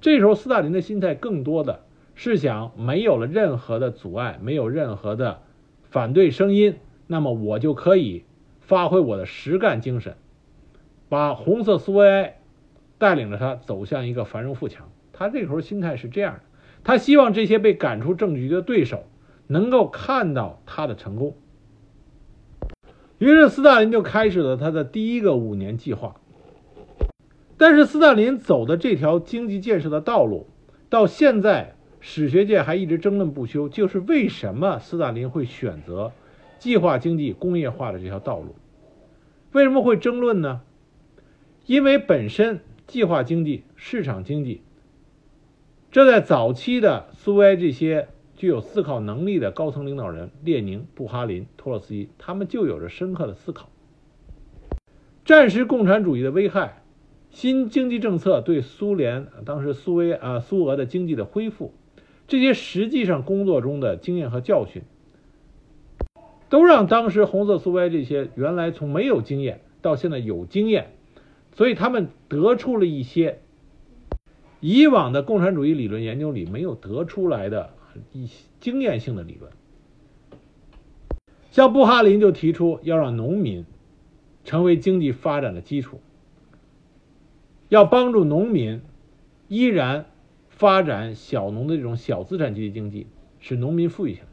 S1: 这时候斯大林的心态更多的是想没有了任何的阻碍，没有任何的反对声音。那么我就可以发挥我的实干精神，把红色苏维埃带领着他走向一个繁荣富强。他这时候心态是这样的，他希望这些被赶出政治局的对手能够看到他的成功。于是斯大林就开始了他的第一个五年计划。但是斯大林走的这条经济建设的道路，到现在史学界还一直争论不休，就是为什么斯大林会选择。计划经济工业化的这条道路，为什么会争论呢？因为本身计划经济、市场经济，这在早期的苏维埃这些具有思考能力的高层领导人，列宁、布哈林、托洛斯基，他们就有着深刻的思考。战时共产主义的危害，新经济政策对苏联当时苏维啊苏俄的经济的恢复，这些实际上工作中的经验和教训。都让当时红色苏维埃这些原来从没有经验到现在有经验，所以他们得出了一些以往的共产主义理论研究里没有得出来的一些经验性的理论。像布哈林就提出要让农民成为经济发展的基础，要帮助农民依然发展小农的这种小资产阶级经济，使农民富裕起来。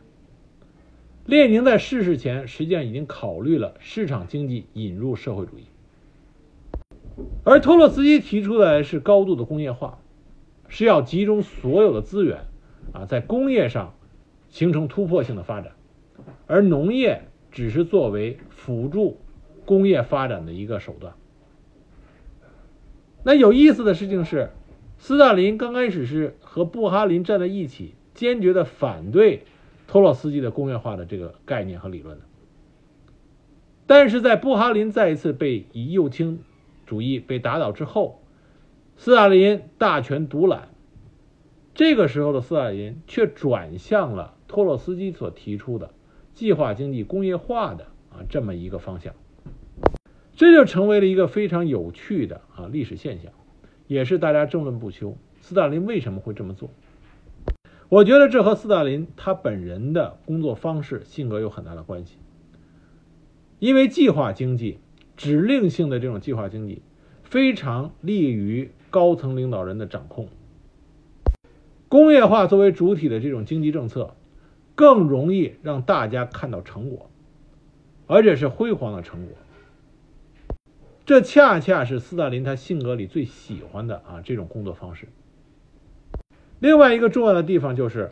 S1: 列宁在逝世前，实际上已经考虑了市场经济引入社会主义，而托洛斯基提出的是高度的工业化，是要集中所有的资源，啊，在工业上形成突破性的发展，而农业只是作为辅助工业发展的一个手段。那有意思的事情是，斯大林刚开始是和布哈林站在一起，坚决的反对。托洛斯基的工业化的这个概念和理论的，但是在布哈林再一次被以右倾主义被打倒之后，斯大林大权独揽，这个时候的斯大林却转向了托洛斯基所提出的计划经济工业化的啊这么一个方向，这就成为了一个非常有趣的啊历史现象，也是大家争论不休。斯大林为什么会这么做？我觉得这和斯大林他本人的工作方式、性格有很大的关系。因为计划经济、指令性的这种计划经济，非常利于高层领导人的掌控。工业化作为主体的这种经济政策，更容易让大家看到成果，而且是辉煌的成果。这恰恰是斯大林他性格里最喜欢的啊这种工作方式。另外一个重要的地方就是，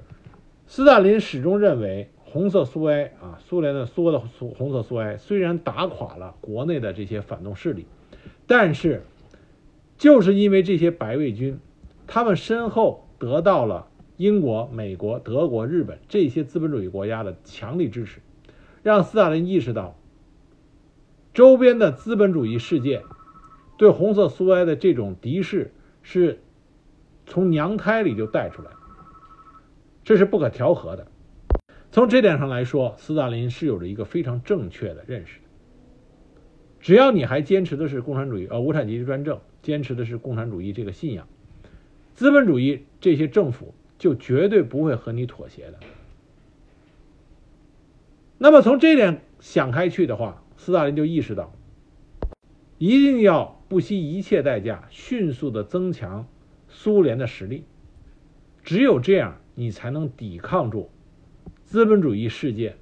S1: 斯大林始终认为，红色苏维埃啊，苏联的苏的苏红色苏维埃虽然打垮了国内的这些反动势力，但是就是因为这些白卫军，他们身后得到了英国、美国、德国、日本这些资本主义国家的强力支持，让斯大林意识到，周边的资本主义世界对红色苏维埃的这种敌视是。从娘胎里就带出来，这是不可调和的。从这点上来说，斯大林是有着一个非常正确的认识的。只要你还坚持的是共产主义，呃，无产阶级专政，坚持的是共产主义这个信仰，资本主义这些政府就绝对不会和你妥协的。那么从这点想开去的话，斯大林就意识到，一定要不惜一切代价，迅速的增强苏联的实力。只有这样，你才能抵抗住资本主义世界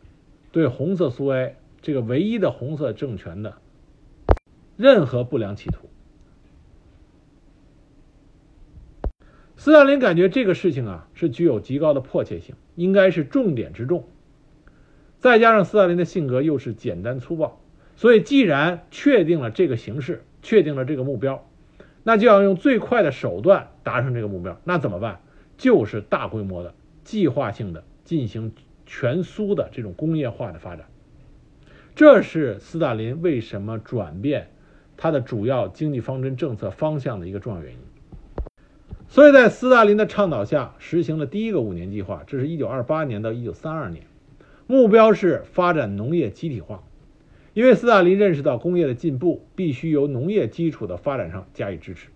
S1: 对红色苏维埃这个唯一的红色政权的任何不良企图。斯大林感觉这个事情啊是具有极高的迫切性，应该是重点之重。再加上斯大林的性格又是简单粗暴，所以既然确定了这个形势，确定了这个目标，那就要用最快的手段达成这个目标。那怎么办？就是大规模的、计划性的进行全苏的这种工业化的发展。这是斯大林为什么转变他的主要经济方针政策方向的一个重要原因。所以在斯大林的倡导下，实行了第一个五年计划，这是一九二八年到一九三二年，目标是发展农业集体化。因为斯大林认识到工业的进步必须由农业基础的发展上加以支持，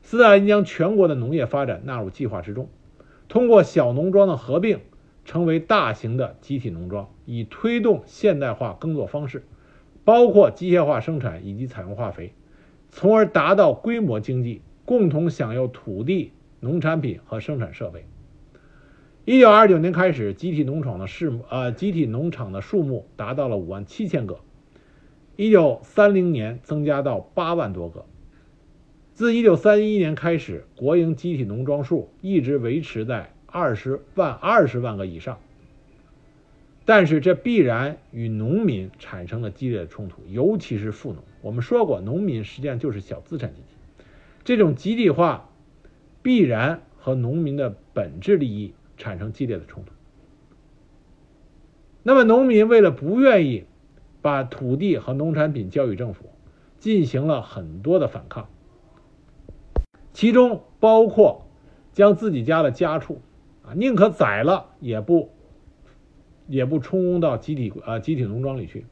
S1: 斯大林将全国的农业发展纳入计划之中，通过小农庄的合并，成为大型的集体农庄，以推动现代化耕作方式，包括机械化生产以及采用化肥，从而达到规模经济。共同享有土地、农产品和生产设备。一九二九年开始，集体农场的数呃集体农场的数目达到了五万七千个，一九三零年增加到八万多个。自一九三一年开始，国营集体农庄数一直维持在二十万二十万个以上。但是这必然与农民产生了激烈的冲突，尤其是富农。我们说过，农民实际上就是小资产阶级。这种集体化必然和农民的本质利益产生激烈的冲突。那么，农民为了不愿意把土地和农产品交予政府，进行了很多的反抗，其中包括将自己家的家畜啊，宁可宰了也不也不充公到集体啊集体农庄里去，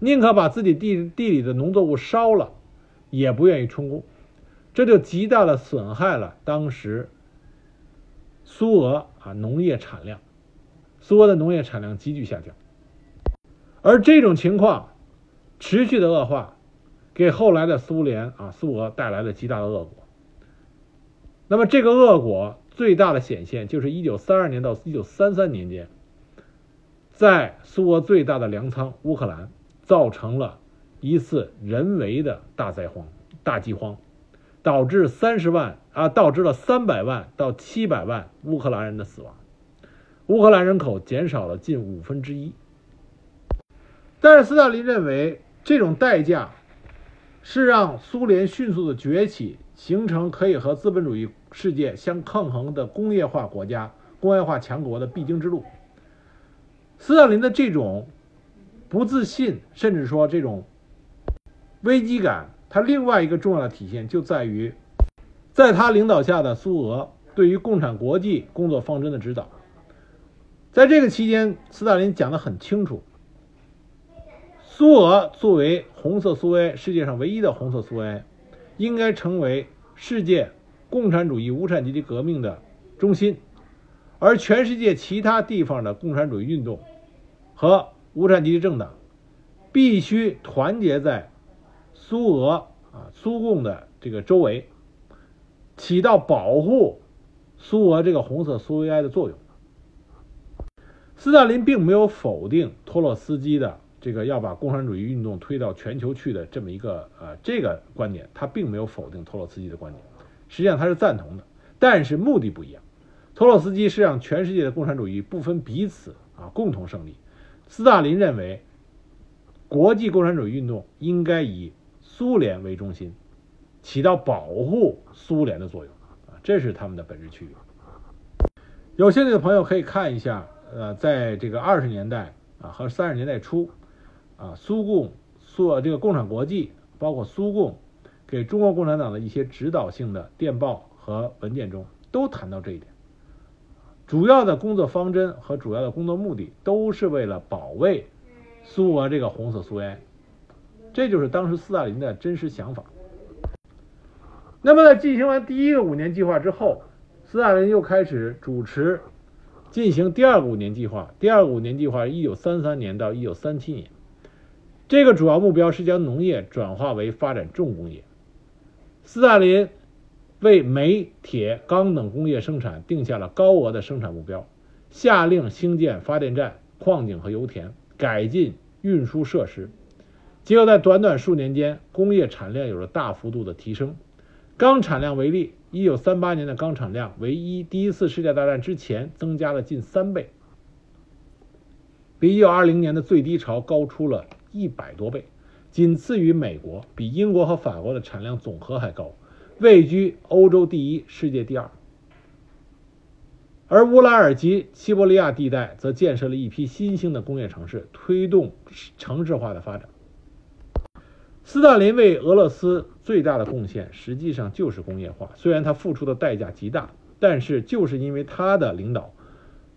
S1: 宁可把自己地地里的农作物烧了，也不愿意充公。这就极大的损害了当时苏俄啊农业产量，苏俄的农业产量急剧下降，而这种情况持续的恶化，给后来的苏联啊苏俄带来了极大的恶果。那么这个恶果最大的显现就是一九三二年到一九三三年间，在苏俄最大的粮仓乌克兰造成了一次人为的大灾荒、大饥荒。导致三十万啊，导致了三百万到七百万乌克兰人的死亡，乌克兰人口减少了近五分之一。但是斯大林认为，这种代价是让苏联迅速的崛起，形成可以和资本主义世界相抗衡的工业化国家、工业化强国的必经之路。斯大林的这种不自信，甚至说这种危机感。他另外一个重要的体现就在于，在他领导下的苏俄对于共产国际工作方针的指导。在这个期间，斯大林讲得很清楚：苏俄作为红色苏维埃世界上唯一的红色苏维埃，应该成为世界共产主义无产阶级革命的中心，而全世界其他地方的共产主义运动和无产阶级政党必须团结在。苏俄啊，苏共的这个周围，起到保护苏俄这个红色苏维埃的作用。斯大林并没有否定托洛斯基的这个要把共产主义运动推到全球去的这么一个呃这个观点，他并没有否定托洛斯基的观点，实际上他是赞同的，但是目的不一样。托洛斯基是让全世界的共产主义不分彼此啊共同胜利，斯大林认为国际共产主义运动应该以。苏联为中心，起到保护苏联的作用啊，这是他们的本质区别。有兴趣的朋友可以看一下，呃，在这个二十年代啊和三十年代初啊，苏共苏这个共产国际，包括苏共给中国共产党的一些指导性的电报和文件中，都谈到这一点。主要的工作方针和主要的工作目的，都是为了保卫苏俄这个红色苏维埃。这就是当时斯大林的真实想法。那么，在进行完第一个五年计划之后，斯大林又开始主持进行第二个五年计划。第二个五年计划，一九三三年到一九三七年。这个主要目标是将农业转化为发展重工业。斯大林为煤、铁、钢等工业生产定下了高额的生产目标，下令兴建发电站、矿井和油田，改进运输设施。结果在短短数年间，工业产量有了大幅度的提升。钢产量为例，一九三八年的钢产量为一第一次世界大战之前增加了近三倍，比一九二零年的最低潮高出了一百多倍，仅次于美国，比英国和法国的产量总和还高，位居欧洲第一，世界第二。而乌拉尔及西伯利亚地带则建设了一批新兴的工业城市，推动城市化的发展。斯大林为俄罗斯最大的贡献，实际上就是工业化。虽然他付出的代价极大，但是就是因为他的领导，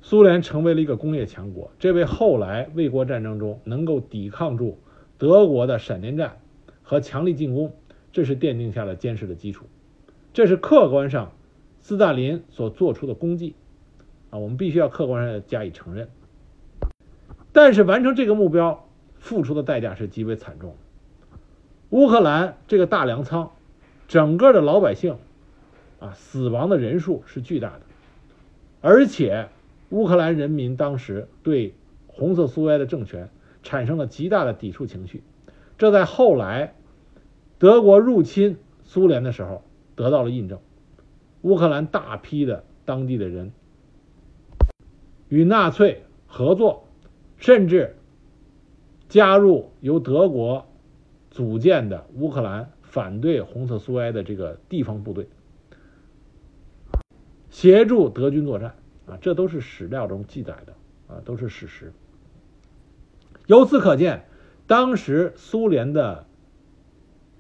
S1: 苏联成为了一个工业强国。这为后来卫国战争中能够抵抗住德国的闪电战和强力进攻，这是奠定下了坚实的基础。这是客观上斯大林所做出的功绩啊，我们必须要客观上加以承认。但是完成这个目标，付出的代价是极为惨重。乌克兰这个大粮仓，整个的老百姓啊，死亡的人数是巨大的，而且乌克兰人民当时对红色苏维埃的政权产生了极大的抵触情绪，这在后来德国入侵苏联的时候得到了印证。乌克兰大批的当地的人与纳粹合作，甚至加入由德国。组建的乌克兰反对红色苏维埃的这个地方部队，协助德军作战啊，这都是史料中记载的啊，都是事实。由此可见，当时苏联的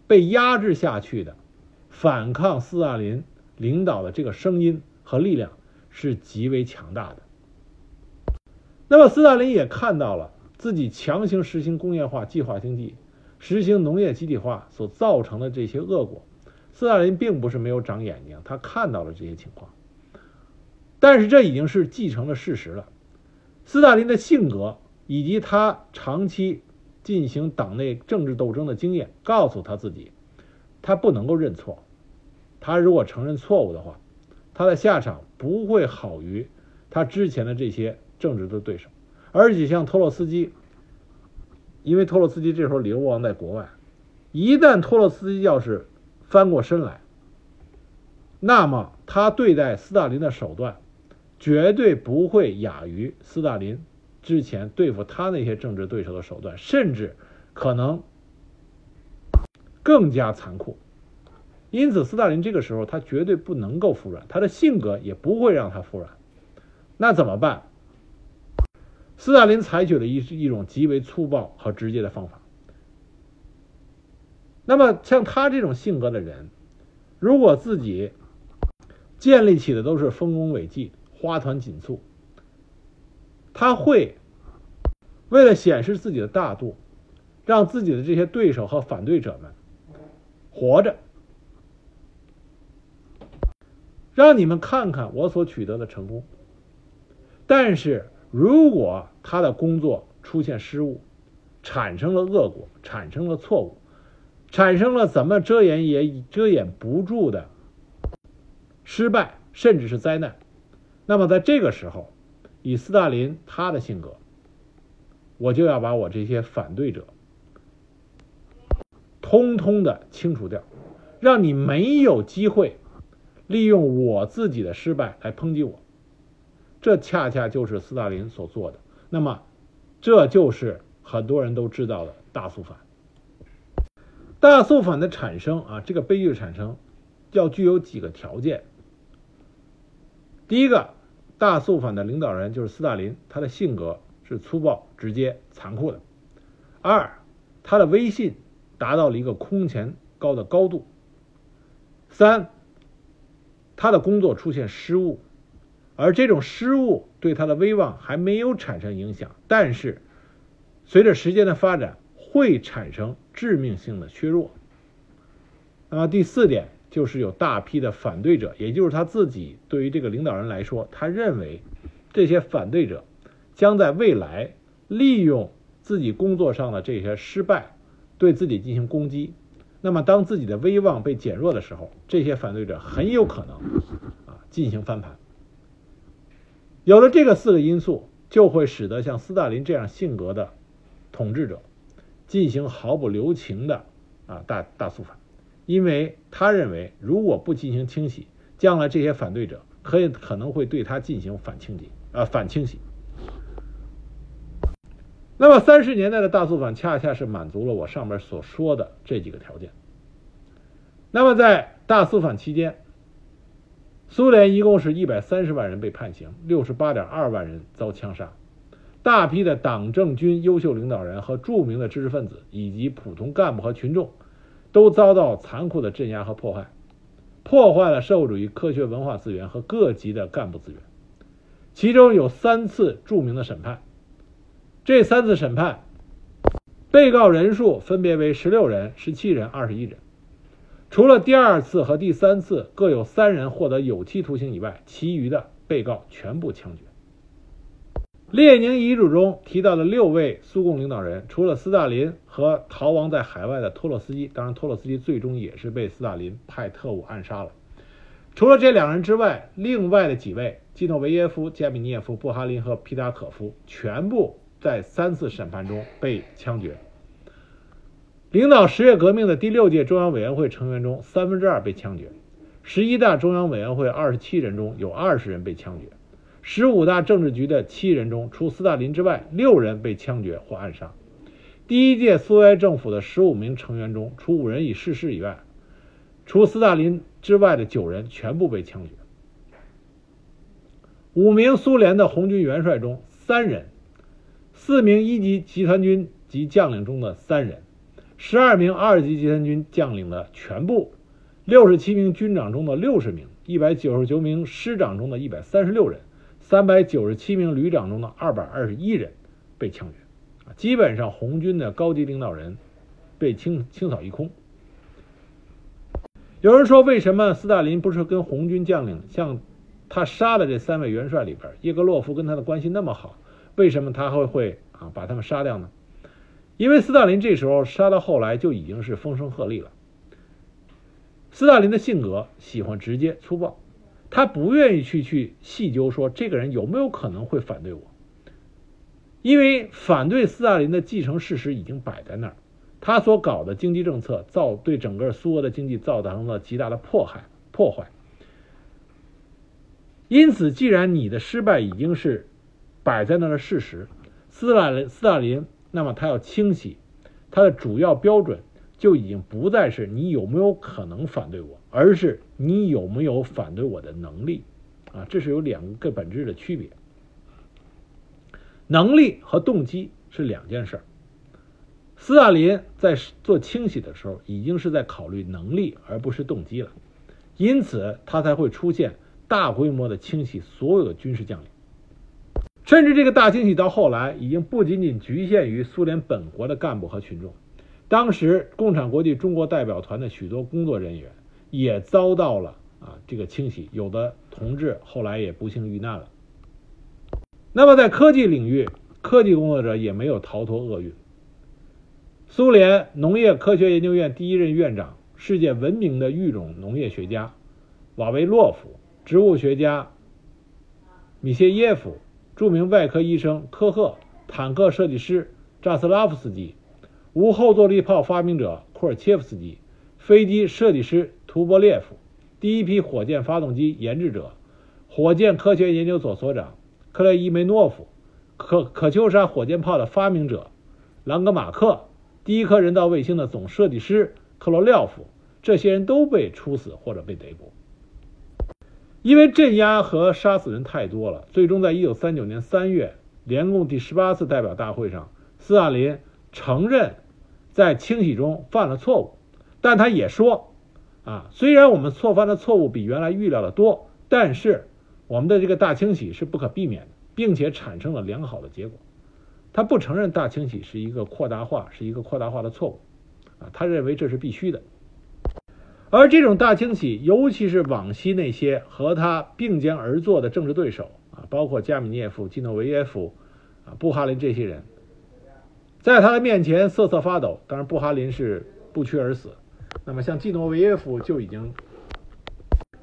S1: 被压制下去的反抗斯大林领导的这个声音和力量是极为强大的。那么，斯大林也看到了自己强行实行工业化、计划经济。实行农业集体化所造成的这些恶果，斯大林并不是没有长眼睛，他看到了这些情况。但是这已经是继承了事实了。斯大林的性格以及他长期进行党内政治斗争的经验，告诉他自己，他不能够认错。他如果承认错误的话，他的下场不会好于他之前的这些政治的对手，而且像托洛斯基。因为托洛斯基这时候流亡在国外，一旦托洛斯基要是翻过身来，那么他对待斯大林的手段绝对不会亚于斯大林之前对付他那些政治对手的手段，甚至可能更加残酷。因此，斯大林这个时候他绝对不能够服软，他的性格也不会让他服软。那怎么办？斯大林采取了一一种极为粗暴和直接的方法。那么，像他这种性格的人，如果自己建立起的都是丰功伟绩、花团锦簇，他会为了显示自己的大度，让自己的这些对手和反对者们活着，让你们看看我所取得的成功。但是，如果他的工作出现失误，产生了恶果，产生了错误，产生了怎么遮掩也遮掩不住的失败，甚至是灾难，那么在这个时候，以斯大林他的性格，我就要把我这些反对者通通的清除掉，让你没有机会利用我自己的失败来抨击我。这恰恰就是斯大林所做的。那么，这就是很多人都知道的大肃反。大肃反的产生啊，这个悲剧的产生，要具有几个条件。第一个，大肃反的领导人就是斯大林，他的性格是粗暴、直接、残酷的。二，他的威信达到了一个空前高的高度。三，他的工作出现失误。而这种失误对他的威望还没有产生影响，但是随着时间的发展，会产生致命性的削弱。那么第四点就是有大批的反对者，也就是他自己对于这个领导人来说，他认为这些反对者将在未来利用自己工作上的这些失败，对自己进行攻击。那么，当自己的威望被减弱的时候，这些反对者很有可能啊进行翻盘。有了这个四个因素，就会使得像斯大林这样性格的统治者进行毫不留情的啊大大肃反，因为他认为如果不进行清洗，将来这些反对者可以可能会对他进行反清洗啊反清洗。那么三十年代的大肃反恰恰是满足了我上面所说的这几个条件。那么在大肃反期间，苏联一共是一百三十万人被判刑，六十八点二万人遭枪杀，大批的党政军优秀领导人和著名的知识分子以及普通干部和群众都遭到残酷的镇压和破坏，破坏了社会主义科学文化资源和各级的干部资源，其中有三次著名的审判。这三次审判，被告人数分别为十六人、十七人、二十一人。除了第二次和第三次各有三人获得有期徒刑以外，其余的被告全部枪决。列宁遗嘱中提到的六位苏共领导人，除了斯大林和逃亡在海外的托洛斯基，当然托洛斯基最终也是被斯大林派特务暗杀了。除了这两人之外，另外的几位基诺维耶夫、加米涅夫、布哈林和皮达可夫全部。在三次审判中被枪决。领导十月革命的第六届中央委员会成员中，三分之二被枪决；十一大中央委员会二十七人中有二十人被枪决；十五大政治局的七人中，除斯大林之外，六人被枪决或暗杀。第一届苏维埃政府的十五名成员中，除五人已逝世以外，除斯大林之外的九人全部被枪决。五名苏联的红军元帅中，三人。四名一级集团军及将领中的三人，十二名二级集团军将领的全部，六十七名军长中的六十名，一百九十九名师长中的一百三十六人，三百九十七名旅长中的二百二十一人被枪决，啊，基本上红军的高级领导人被清清扫一空。有人说，为什么斯大林不是跟红军将领像他杀的这三位元帅里边，叶格洛夫跟他的关系那么好？为什么他会会啊把他们杀掉呢？因为斯大林这时候杀到后来就已经是风声鹤唳了。斯大林的性格喜欢直接粗暴，他不愿意去去细究说这个人有没有可能会反对我，因为反对斯大林的继承事实已经摆在那儿，他所搞的经济政策造对整个苏俄的经济造成了极大的迫害破坏。因此，既然你的失败已经是。摆在那儿的事实，斯大林斯大林，那么他要清洗，他的主要标准就已经不再是你有没有可能反对我，而是你有没有反对我的能力，啊，这是有两个本质的区别。能力和动机是两件事。斯大林在做清洗的时候，已经是在考虑能力而不是动机了，因此他才会出现大规模的清洗所有的军事将领。甚至这个大清洗到后来，已经不仅仅局限于苏联本国的干部和群众，当时共产国际中国代表团的许多工作人员也遭到了啊这个清洗，有的同志后来也不幸遇难了。那么在科技领域，科技工作者也没有逃脱厄运。苏联农业科学研究院第一任院长、世界闻名的育种农业学家瓦维洛夫，植物学家米歇耶夫。著名外科医生科赫、坦克设计师扎斯拉夫斯基、无后坐力炮发明者库尔切夫斯基、飞机设计师图波列夫、第一批火箭发动机研制者、火箭科学研究所所长克雷伊梅诺夫、可可秋莎火箭炮的发明者朗格马克、第一颗人造卫星的总设计师克罗廖夫，这些人都被处死或者被逮捕。因为镇压和杀死人太多了，最终在一九三九年三月联共第十八次代表大会上，斯大林承认在清洗中犯了错误，但他也说：“啊，虽然我们错犯的错误比原来预料的多，但是我们的这个大清洗是不可避免的，并且产生了良好的结果。”他不承认大清洗是一个扩大化，是一个扩大化的错误，啊，他认为这是必须的。而这种大清洗，尤其是往昔那些和他并肩而坐的政治对手啊，包括加米涅夫、基诺维耶夫、啊布哈林这些人，在他的面前瑟瑟发抖。当然，布哈林是不屈而死。那么，像季诺维耶夫就已经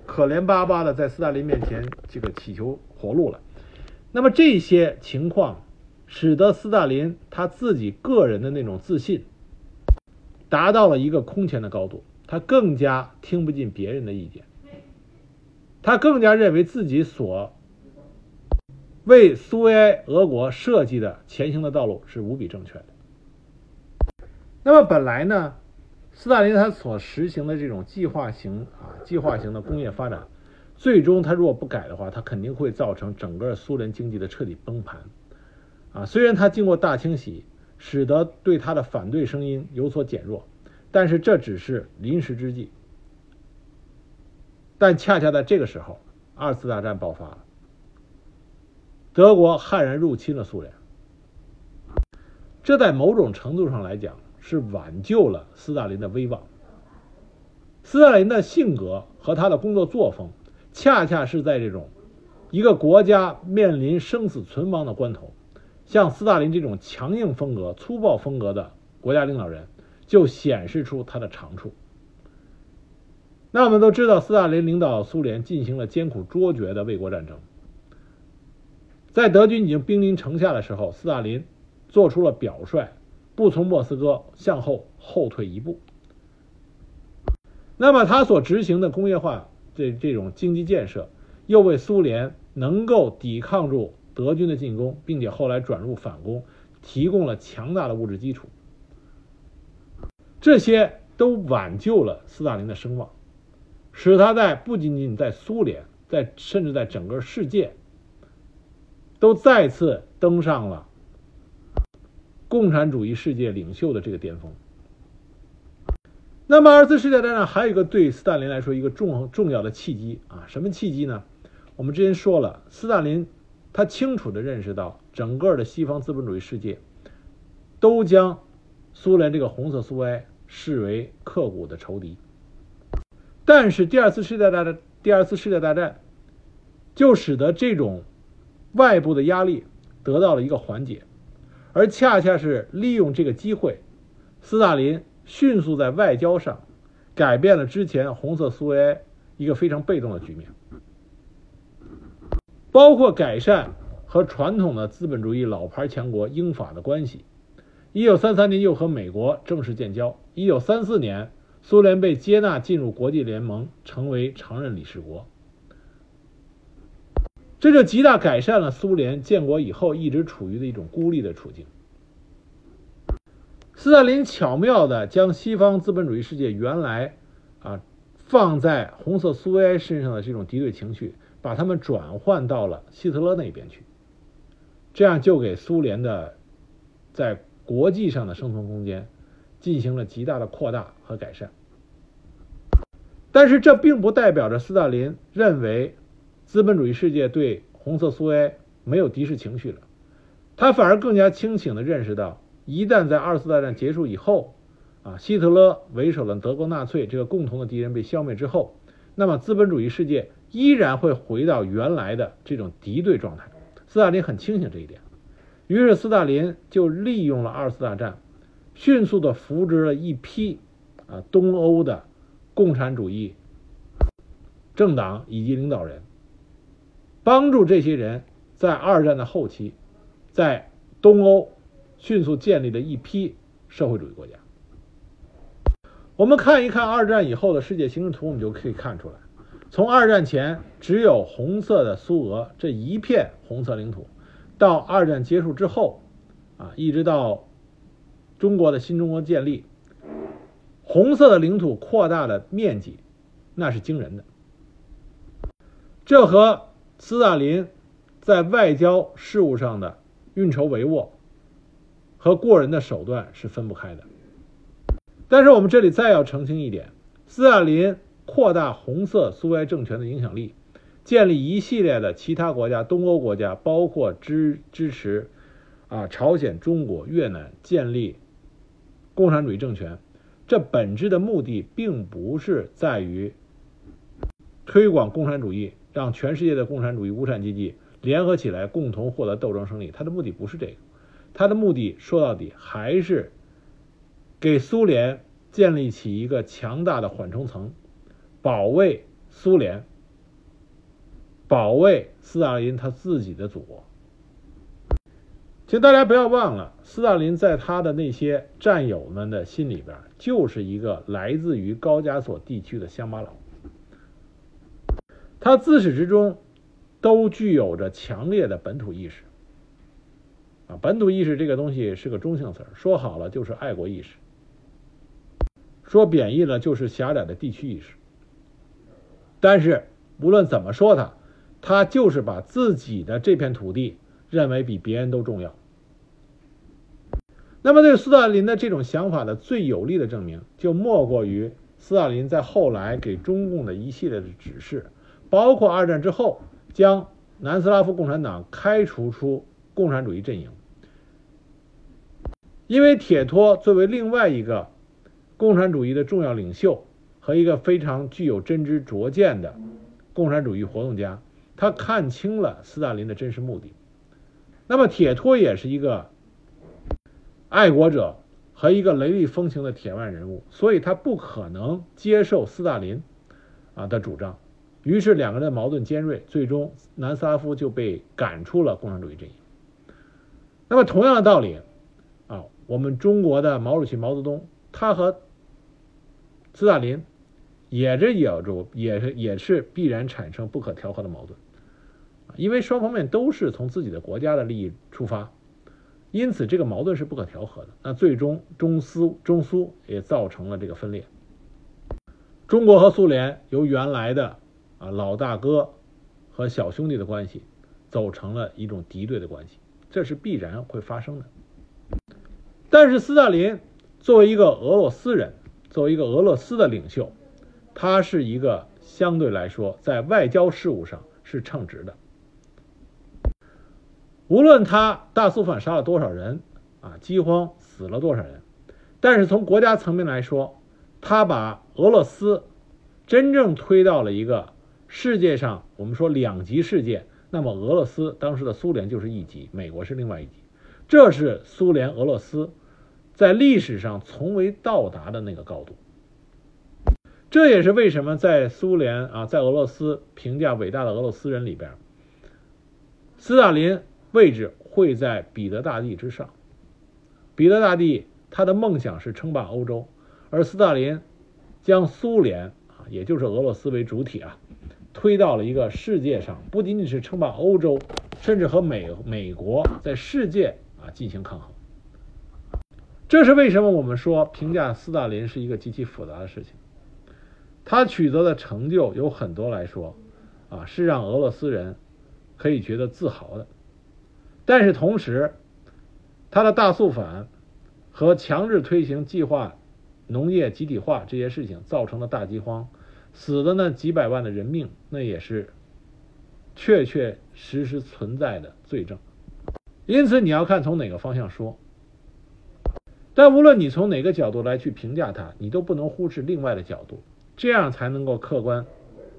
S1: 可怜巴巴的在斯大林面前这个祈求活路了。那么，这些情况使得斯大林他自己个人的那种自信达到了一个空前的高度，他更加听不进别人的意见，他更加认为自己所为苏维埃俄国设计的前行的道路是无比正确的。那么，本来呢？斯大林他所实行的这种计划型啊，计划型的工业发展，最终他如果不改的话，他肯定会造成整个苏联经济的彻底崩盘。啊，虽然他经过大清洗，使得对他的反对声音有所减弱，但是这只是临时之计。但恰恰在这个时候，二次大战爆发了，德国悍然入侵了苏联，这在某种程度上来讲。是挽救了斯大林的威望。斯大林的性格和他的工作作风，恰恰是在这种一个国家面临生死存亡的关头，像斯大林这种强硬风格、粗暴风格的国家领导人，就显示出他的长处。那我们都知道，斯大林领导苏联进行了艰苦卓绝的卫国战争，在德军已经兵临城下的时候，斯大林做出了表率。不从莫斯科向后后退一步，那么他所执行的工业化这这种经济建设，又为苏联能够抵抗住德军的进攻，并且后来转入反攻，提供了强大的物质基础。这些都挽救了斯大林的声望，使他在不仅仅在苏联，在甚至在整个世界，都再次登上了。共产主义世界领袖的这个巅峰。那么，二次世界大战还有一个对斯大林来说一个重重要的契机啊，什么契机呢？我们之前说了，斯大林他清楚的认识到，整个的西方资本主义世界都将苏联这个红色苏维埃视为刻骨的仇敌。但是，第二次世界大战，第二次世界大战就使得这种外部的压力得到了一个缓解。而恰恰是利用这个机会，斯大林迅速在外交上改变了之前红色苏维埃一个非常被动的局面，包括改善和传统的资本主义老牌强国英法的关系。一九三三年又和美国正式建交。一九三四年，苏联被接纳进入国际联盟，成为常任理事国。这就极大改善了苏联建国以后一直处于的一种孤立的处境。斯大林巧妙地将西方资本主义世界原来啊放在红色苏维埃身上的这种敌对情绪，把他们转换到了希特勒那边去，这样就给苏联的在国际上的生存空间进行了极大的扩大和改善。但是这并不代表着斯大林认为。资本主义世界对红色苏维埃没有敌视情绪了，他反而更加清醒地认识到，一旦在二次大战结束以后，啊，希特勒为首的德国纳粹这个共同的敌人被消灭之后，那么资本主义世界依然会回到原来的这种敌对状态。斯大林很清醒这一点，于是斯大林就利用了二次大战，迅速的扶植了一批啊东欧的共产主义政党以及领导人。帮助这些人在二战的后期，在东欧迅速建立了一批社会主义国家。我们看一看二战以后的世界形势图，我们就可以看出来，从二战前只有红色的苏俄这一片红色领土，到二战结束之后，啊，一直到中国的新中国建立，红色的领土扩大的面积，那是惊人的。这和斯大林在外交事务上的运筹帷幄和过人的手段是分不开的。但是我们这里再要澄清一点：斯大林扩大红色苏维埃政权的影响力，建立一系列的其他国家、东欧国家，包括支支持啊朝鲜、中国、越南建立共产主义政权，这本质的目的并不是在于推广共产主义。让全世界的共产主义无产阶级联合起来，共同获得斗争胜利。他的目的不是这个，他的目的说到底还是给苏联建立起一个强大的缓冲层，保卫苏联，保卫斯大林他自己的祖国。请大家不要忘了，斯大林在他的那些战友们的心里边，就是一个来自于高加索地区的乡巴佬。他自始至终都具有着强烈的本土意识。啊，本土意识这个东西是个中性词说好了就是爱国意识，说贬义了就是狭窄的地区意识。但是无论怎么说他，他就是把自己的这片土地认为比别人都重要。那么，对斯大林的这种想法的最有力的证明，就莫过于斯大林在后来给中共的一系列的指示，包括二战之后将南斯拉夫共产党开除出共产主义阵营。因为铁托作为另外一个共产主义的重要领袖和一个非常具有真知灼见的共产主义活动家，他看清了斯大林的真实目的。那么，铁托也是一个。爱国者和一个雷厉风行的铁腕人物，所以他不可能接受斯大林啊的主张。于是两个人的矛盾尖锐，最终南斯拉夫就被赶出了共产主义阵营。那么同样的道理啊，我们中国的毛主席毛泽东，他和斯大林也这有着也是也是必然产生不可调和的矛盾，因为双方面都是从自己的国家的利益出发。因此，这个矛盾是不可调和的。那最终，中苏中苏也造成了这个分裂。中国和苏联由原来的啊老大哥和小兄弟的关系，走成了一种敌对的关系，这是必然会发生的。但是，斯大林作为一个俄罗斯人，作为一个俄罗斯的领袖，他是一个相对来说在外交事务上是称职的。无论他大肃反杀了多少人，啊，饥荒死了多少人，但是从国家层面来说，他把俄罗斯真正推到了一个世界上，我们说两极世界，那么俄罗斯当时的苏联就是一极，美国是另外一极，这是苏联俄罗斯在历史上从未到达的那个高度。这也是为什么在苏联啊，在俄罗斯评价伟大的俄罗斯人里边，斯大林。位置会在彼得大帝之上。彼得大帝他的梦想是称霸欧洲，而斯大林将苏联啊，也就是俄罗斯为主体啊，推到了一个世界上，不仅仅是称霸欧洲，甚至和美美国在世界啊进行抗衡。这是为什么我们说评价斯大林是一个极其复杂的事情。他取得的成就有很多来说啊，是让俄罗斯人可以觉得自豪的。但是同时，他的大肃反和强制推行计划农业集体化这些事情造成的大饥荒，死的那几百万的人命，那也是确确实实存在的罪证。因此，你要看从哪个方向说。但无论你从哪个角度来去评价他，你都不能忽视另外的角度，这样才能够客观。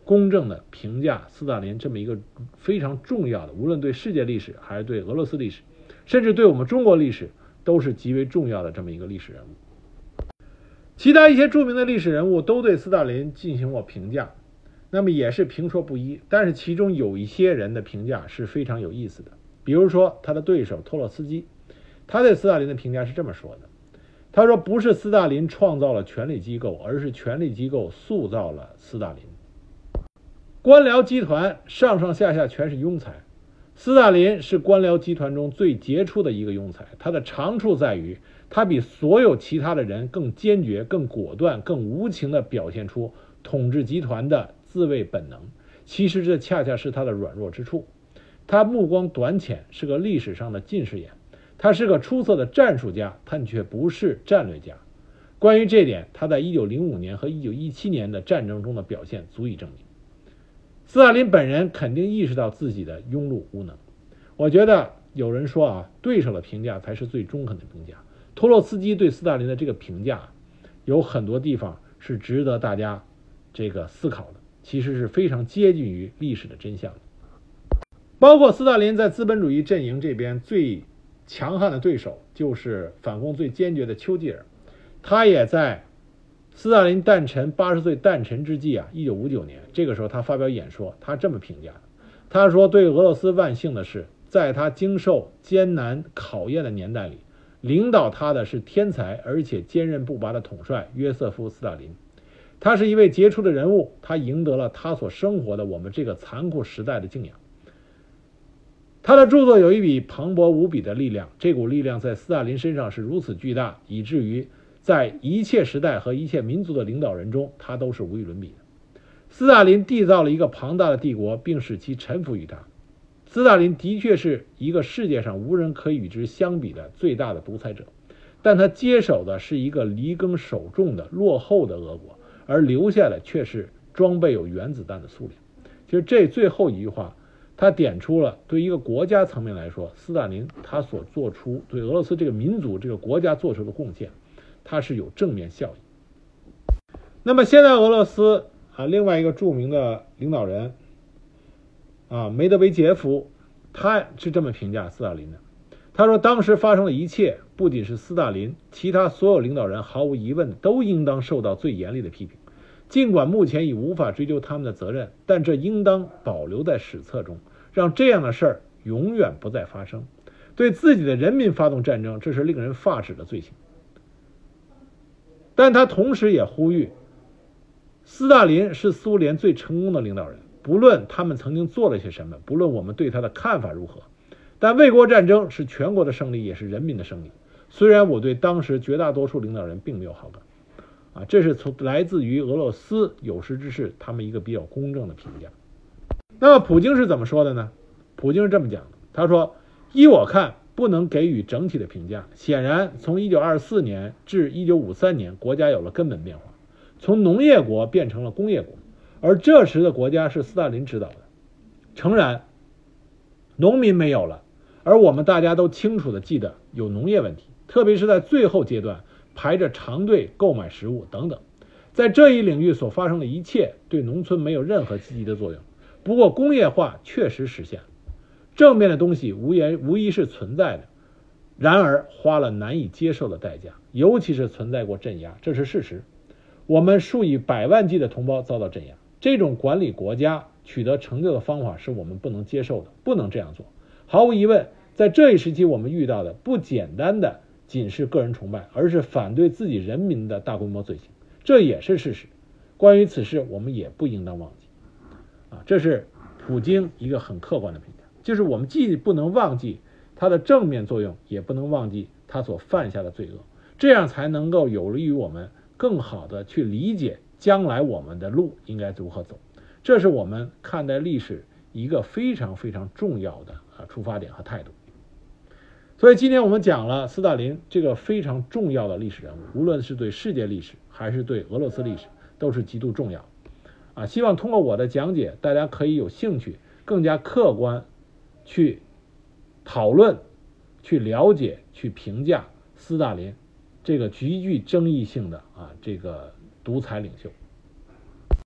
S1: 公正的评价斯大林这么一个非常重要的，无论对世界历史还是对俄罗斯历史，甚至对我们中国历史，都是极为重要的这么一个历史人物。其他一些著名的历史人物都对斯大林进行过评价，那么也是评说不一。但是其中有一些人的评价是非常有意思的，比如说他的对手托洛斯基，他对斯大林的评价是这么说的：他说，不是斯大林创造了权力机构，而是权力机构塑造了斯大林。官僚集团上上下下全是庸才，斯大林是官僚集团中最杰出的一个庸才。他的长处在于，他比所有其他的人更坚决、更果断、更无情地表现出统治集团的自卫本能。其实这恰恰是他的软弱之处。他目光短浅，是个历史上的近视眼。他是个出色的战术家，但却不是战略家。关于这点，他在1905年和1917年的战争中的表现足以证明。斯大林本人肯定意识到自己的庸碌无能。我觉得有人说啊，对手的评价才是最中肯的评价。托洛斯基对斯大林的这个评价，有很多地方是值得大家这个思考的，其实是非常接近于历史的真相。包括斯大林在资本主义阵营这边最强悍的对手就是反攻最坚决的丘吉尔，他也在斯大林诞辰八十岁诞辰之际啊，一九五九年，这个时候他发表演说，他这么评价他说：“对俄罗斯万幸的是，在他经受艰难考验的年代里，领导他的是天才而且坚韧不拔的统帅约瑟夫·斯大林。他是一位杰出的人物，他赢得了他所生活的我们这个残酷时代的敬仰。他的著作有一笔磅礴无比的力量，这股力量在斯大林身上是如此巨大，以至于在一切时代和一切民族的领导人中，他都是无与伦比的。”斯大林缔造了一个庞大的帝国，并使其臣服于他。斯大林的确是一个世界上无人可以与之相比的最大的独裁者，但他接手的是一个离耕守种的落后的俄国，而留下的却是装备有原子弹的苏联。其实这最后一句话，他点出了对一个国家层面来说，斯大林他所做出对俄罗斯这个民族、这个国家做出的贡献，他是有正面效应。那么现在俄罗斯。啊，另外一个著名的领导人啊，梅德韦杰夫，他是这么评价斯大林的。他说，当时发生的一切，不仅是斯大林，其他所有领导人毫无疑问都应当受到最严厉的批评。尽管目前已无法追究他们的责任，但这应当保留在史册中，让这样的事儿永远不再发生。对自己的人民发动战争，这是令人发指的罪行。但他同时也呼吁。斯大林是苏联最成功的领导人，不论他们曾经做了些什么，不论我们对他的看法如何，但卫国战争是全国的胜利，也是人民的胜利。虽然我对当时绝大多数领导人并没有好感，啊，这是从来自于俄罗斯有识之士他们一个比较公正的评价。那么普京是怎么说的呢？普京是这么讲的，他说：“依我看，不能给予整体的评价。显然，从1924年至1953年，国家有了根本变化。”从农业国变成了工业国，而这时的国家是斯大林指导的。诚然，农民没有了，而我们大家都清楚的记得有农业问题，特别是在最后阶段排着长队购买食物等等，在这一领域所发生的一切对农村没有任何积极的作用。不过工业化确实实现，正面的东西无言无疑是存在的，然而花了难以接受的代价，尤其是存在过镇压，这是事实。我们数以百万计的同胞遭到镇压，这种管理国家取得成就的方法是我们不能接受的，不能这样做。毫无疑问，在这一时期，我们遇到的不简单的仅是个人崇拜，而是反对自己人民的大规模罪行，这也是事实。关于此事，我们也不应当忘记。啊，这是普京一个很客观的评价，就是我们既不能忘记他的正面作用，也不能忘记他所犯下的罪恶，这样才能够有利于我们。更好的去理解将来我们的路应该如何走，这是我们看待历史一个非常非常重要的啊出发点和态度。所以今天我们讲了斯大林这个非常重要的历史人物，无论是对世界历史还是对俄罗斯历史，都是极度重要。啊，希望通过我的讲解，大家可以有兴趣更加客观去讨论、去了解、去评价斯大林。这个极具争议性的啊，这个独裁领袖。